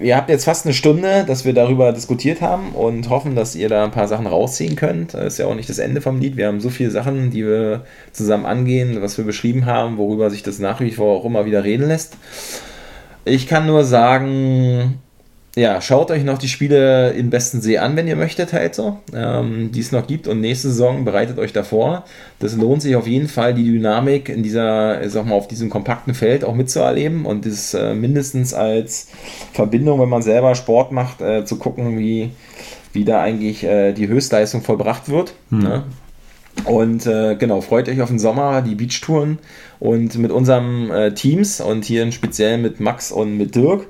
Speaker 1: ihr habt jetzt fast eine Stunde, dass wir darüber diskutiert haben und hoffen, dass ihr da ein paar Sachen rausziehen könnt. Das ist ja auch nicht das Ende vom Lied. Wir haben so viele Sachen, die wir zusammen angehen, was wir beschrieben haben, worüber sich das nach wie vor auch immer wieder reden lässt. Ich kann nur sagen, ja, schaut euch noch die Spiele in Bestensee an, wenn ihr möchtet, halt so, ähm, die es noch gibt. Und nächste Saison bereitet euch davor. Das lohnt sich auf jeden Fall, die Dynamik in dieser, sag mal, auf diesem kompakten Feld auch mitzuerleben und das äh, mindestens als Verbindung, wenn man selber Sport macht, äh, zu gucken, wie, wie da eigentlich äh, die Höchstleistung vollbracht wird. Ne? Und äh, genau, freut euch auf den Sommer, die Beachtouren und mit unseren äh, Teams und hier speziell mit Max und mit Dirk,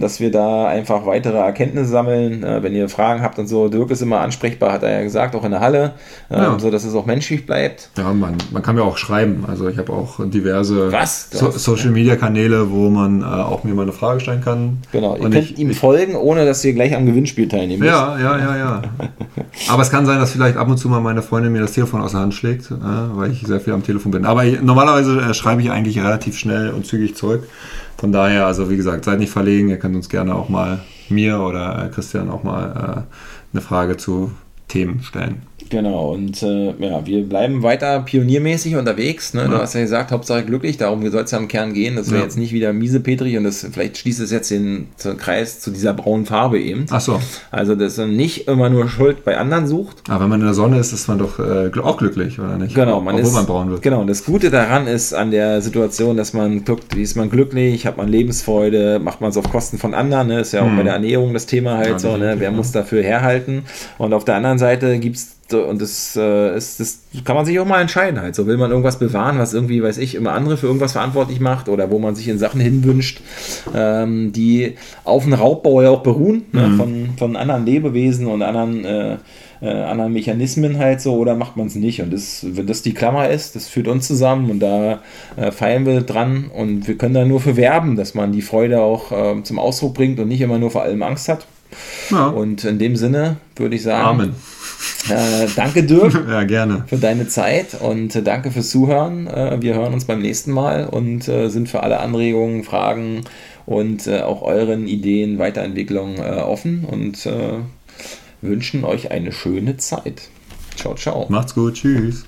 Speaker 1: dass wir da einfach weitere Erkenntnisse sammeln. Äh, wenn ihr Fragen habt und so, Dirk ist immer ansprechbar, hat er ja gesagt, auch in der Halle, ähm,
Speaker 2: Ja.
Speaker 1: so dass es auch menschlich bleibt.
Speaker 2: Ja, man, man kann mir auch schreiben. Also ich habe auch diverse so, Social Media Kanäle, wo man äh, auch mir mal eine Frage stellen kann.
Speaker 1: Genau, ihr
Speaker 2: Und
Speaker 1: könnt
Speaker 2: ich,
Speaker 1: ihm folgen, ohne dass ihr gleich am Gewinnspiel teilnehmen müsst.
Speaker 2: ja, ja, ja, ja. *laughs* Aber es kann sein, dass vielleicht ab und zu mal meine Freundin mir das Telefon aus der Hand schlägt, äh, weil ich sehr viel am Telefon bin. Aber ich, normalerweise äh, schreibe ich eigentlich relativ schnell und zügig zurück. Von daher, also wie gesagt, seid nicht verlegen. Ihr könnt uns gerne auch mal mir oder Christian auch mal äh, eine Frage zu Themen stellen.
Speaker 1: Genau, und äh, ja, wir bleiben weiter pioniermäßig unterwegs. Ne? Du
Speaker 2: Ja.
Speaker 1: hast ja gesagt, Hauptsache glücklich, darum soll es ja im Kern gehen, dass wir
Speaker 2: Ja.
Speaker 1: jetzt nicht wieder miesepetrig und das vielleicht schließt es jetzt den, Kreis zu dieser braunen Farbe eben.
Speaker 2: Ach so.
Speaker 1: Also, dass man nicht immer nur Schuld bei anderen sucht.
Speaker 2: Aber wenn man in der Sonne ist, ist man doch äh, auch glücklich, oder nicht?
Speaker 1: Genau, man
Speaker 2: Obwohl
Speaker 1: ist,
Speaker 2: man braun wird.
Speaker 1: Genau, das Gute daran ist an der Situation, dass man guckt, wie ist man glücklich, hat man Lebensfreude, macht man es auf Kosten von anderen, ne? ist ja auch bei der Ernährung das Thema halt
Speaker 2: Hm. Ja,
Speaker 1: so, ne? wer muss dafür herhalten und auf der anderen Seite gibt es und das, äh, ist, das kann man sich auch mal entscheiden halt. So will man irgendwas bewahren, was irgendwie, weiß ich, immer andere für irgendwas verantwortlich macht oder wo man sich in Sachen hinwünscht, ähm, die auf einen Raubbau ja auch beruhen, ne, mhm. ne, von, von anderen Lebewesen und anderen äh, äh, anderen Mechanismen halt so oder macht man es nicht. Und das, wenn das die Klammer ist, das führt uns zusammen und da äh, feiern wir dran und wir können da nur für werben, dass man die Freude auch äh, zum Ausdruck bringt und nicht immer nur vor allem Angst hat. Ja. Und in dem Sinne würde ich sagen.
Speaker 2: Amen.
Speaker 1: Äh, danke, Dirk. *laughs*
Speaker 2: ja, gerne.
Speaker 1: Für deine Zeit und äh, danke fürs Zuhören. Äh, wir hören uns beim nächsten Mal und sind für alle Anregungen, Fragen und auch euren Ideen, Weiterentwicklung offen und wünschen euch eine schöne Zeit. Ciao, ciao.
Speaker 2: Macht's gut. Tschüss.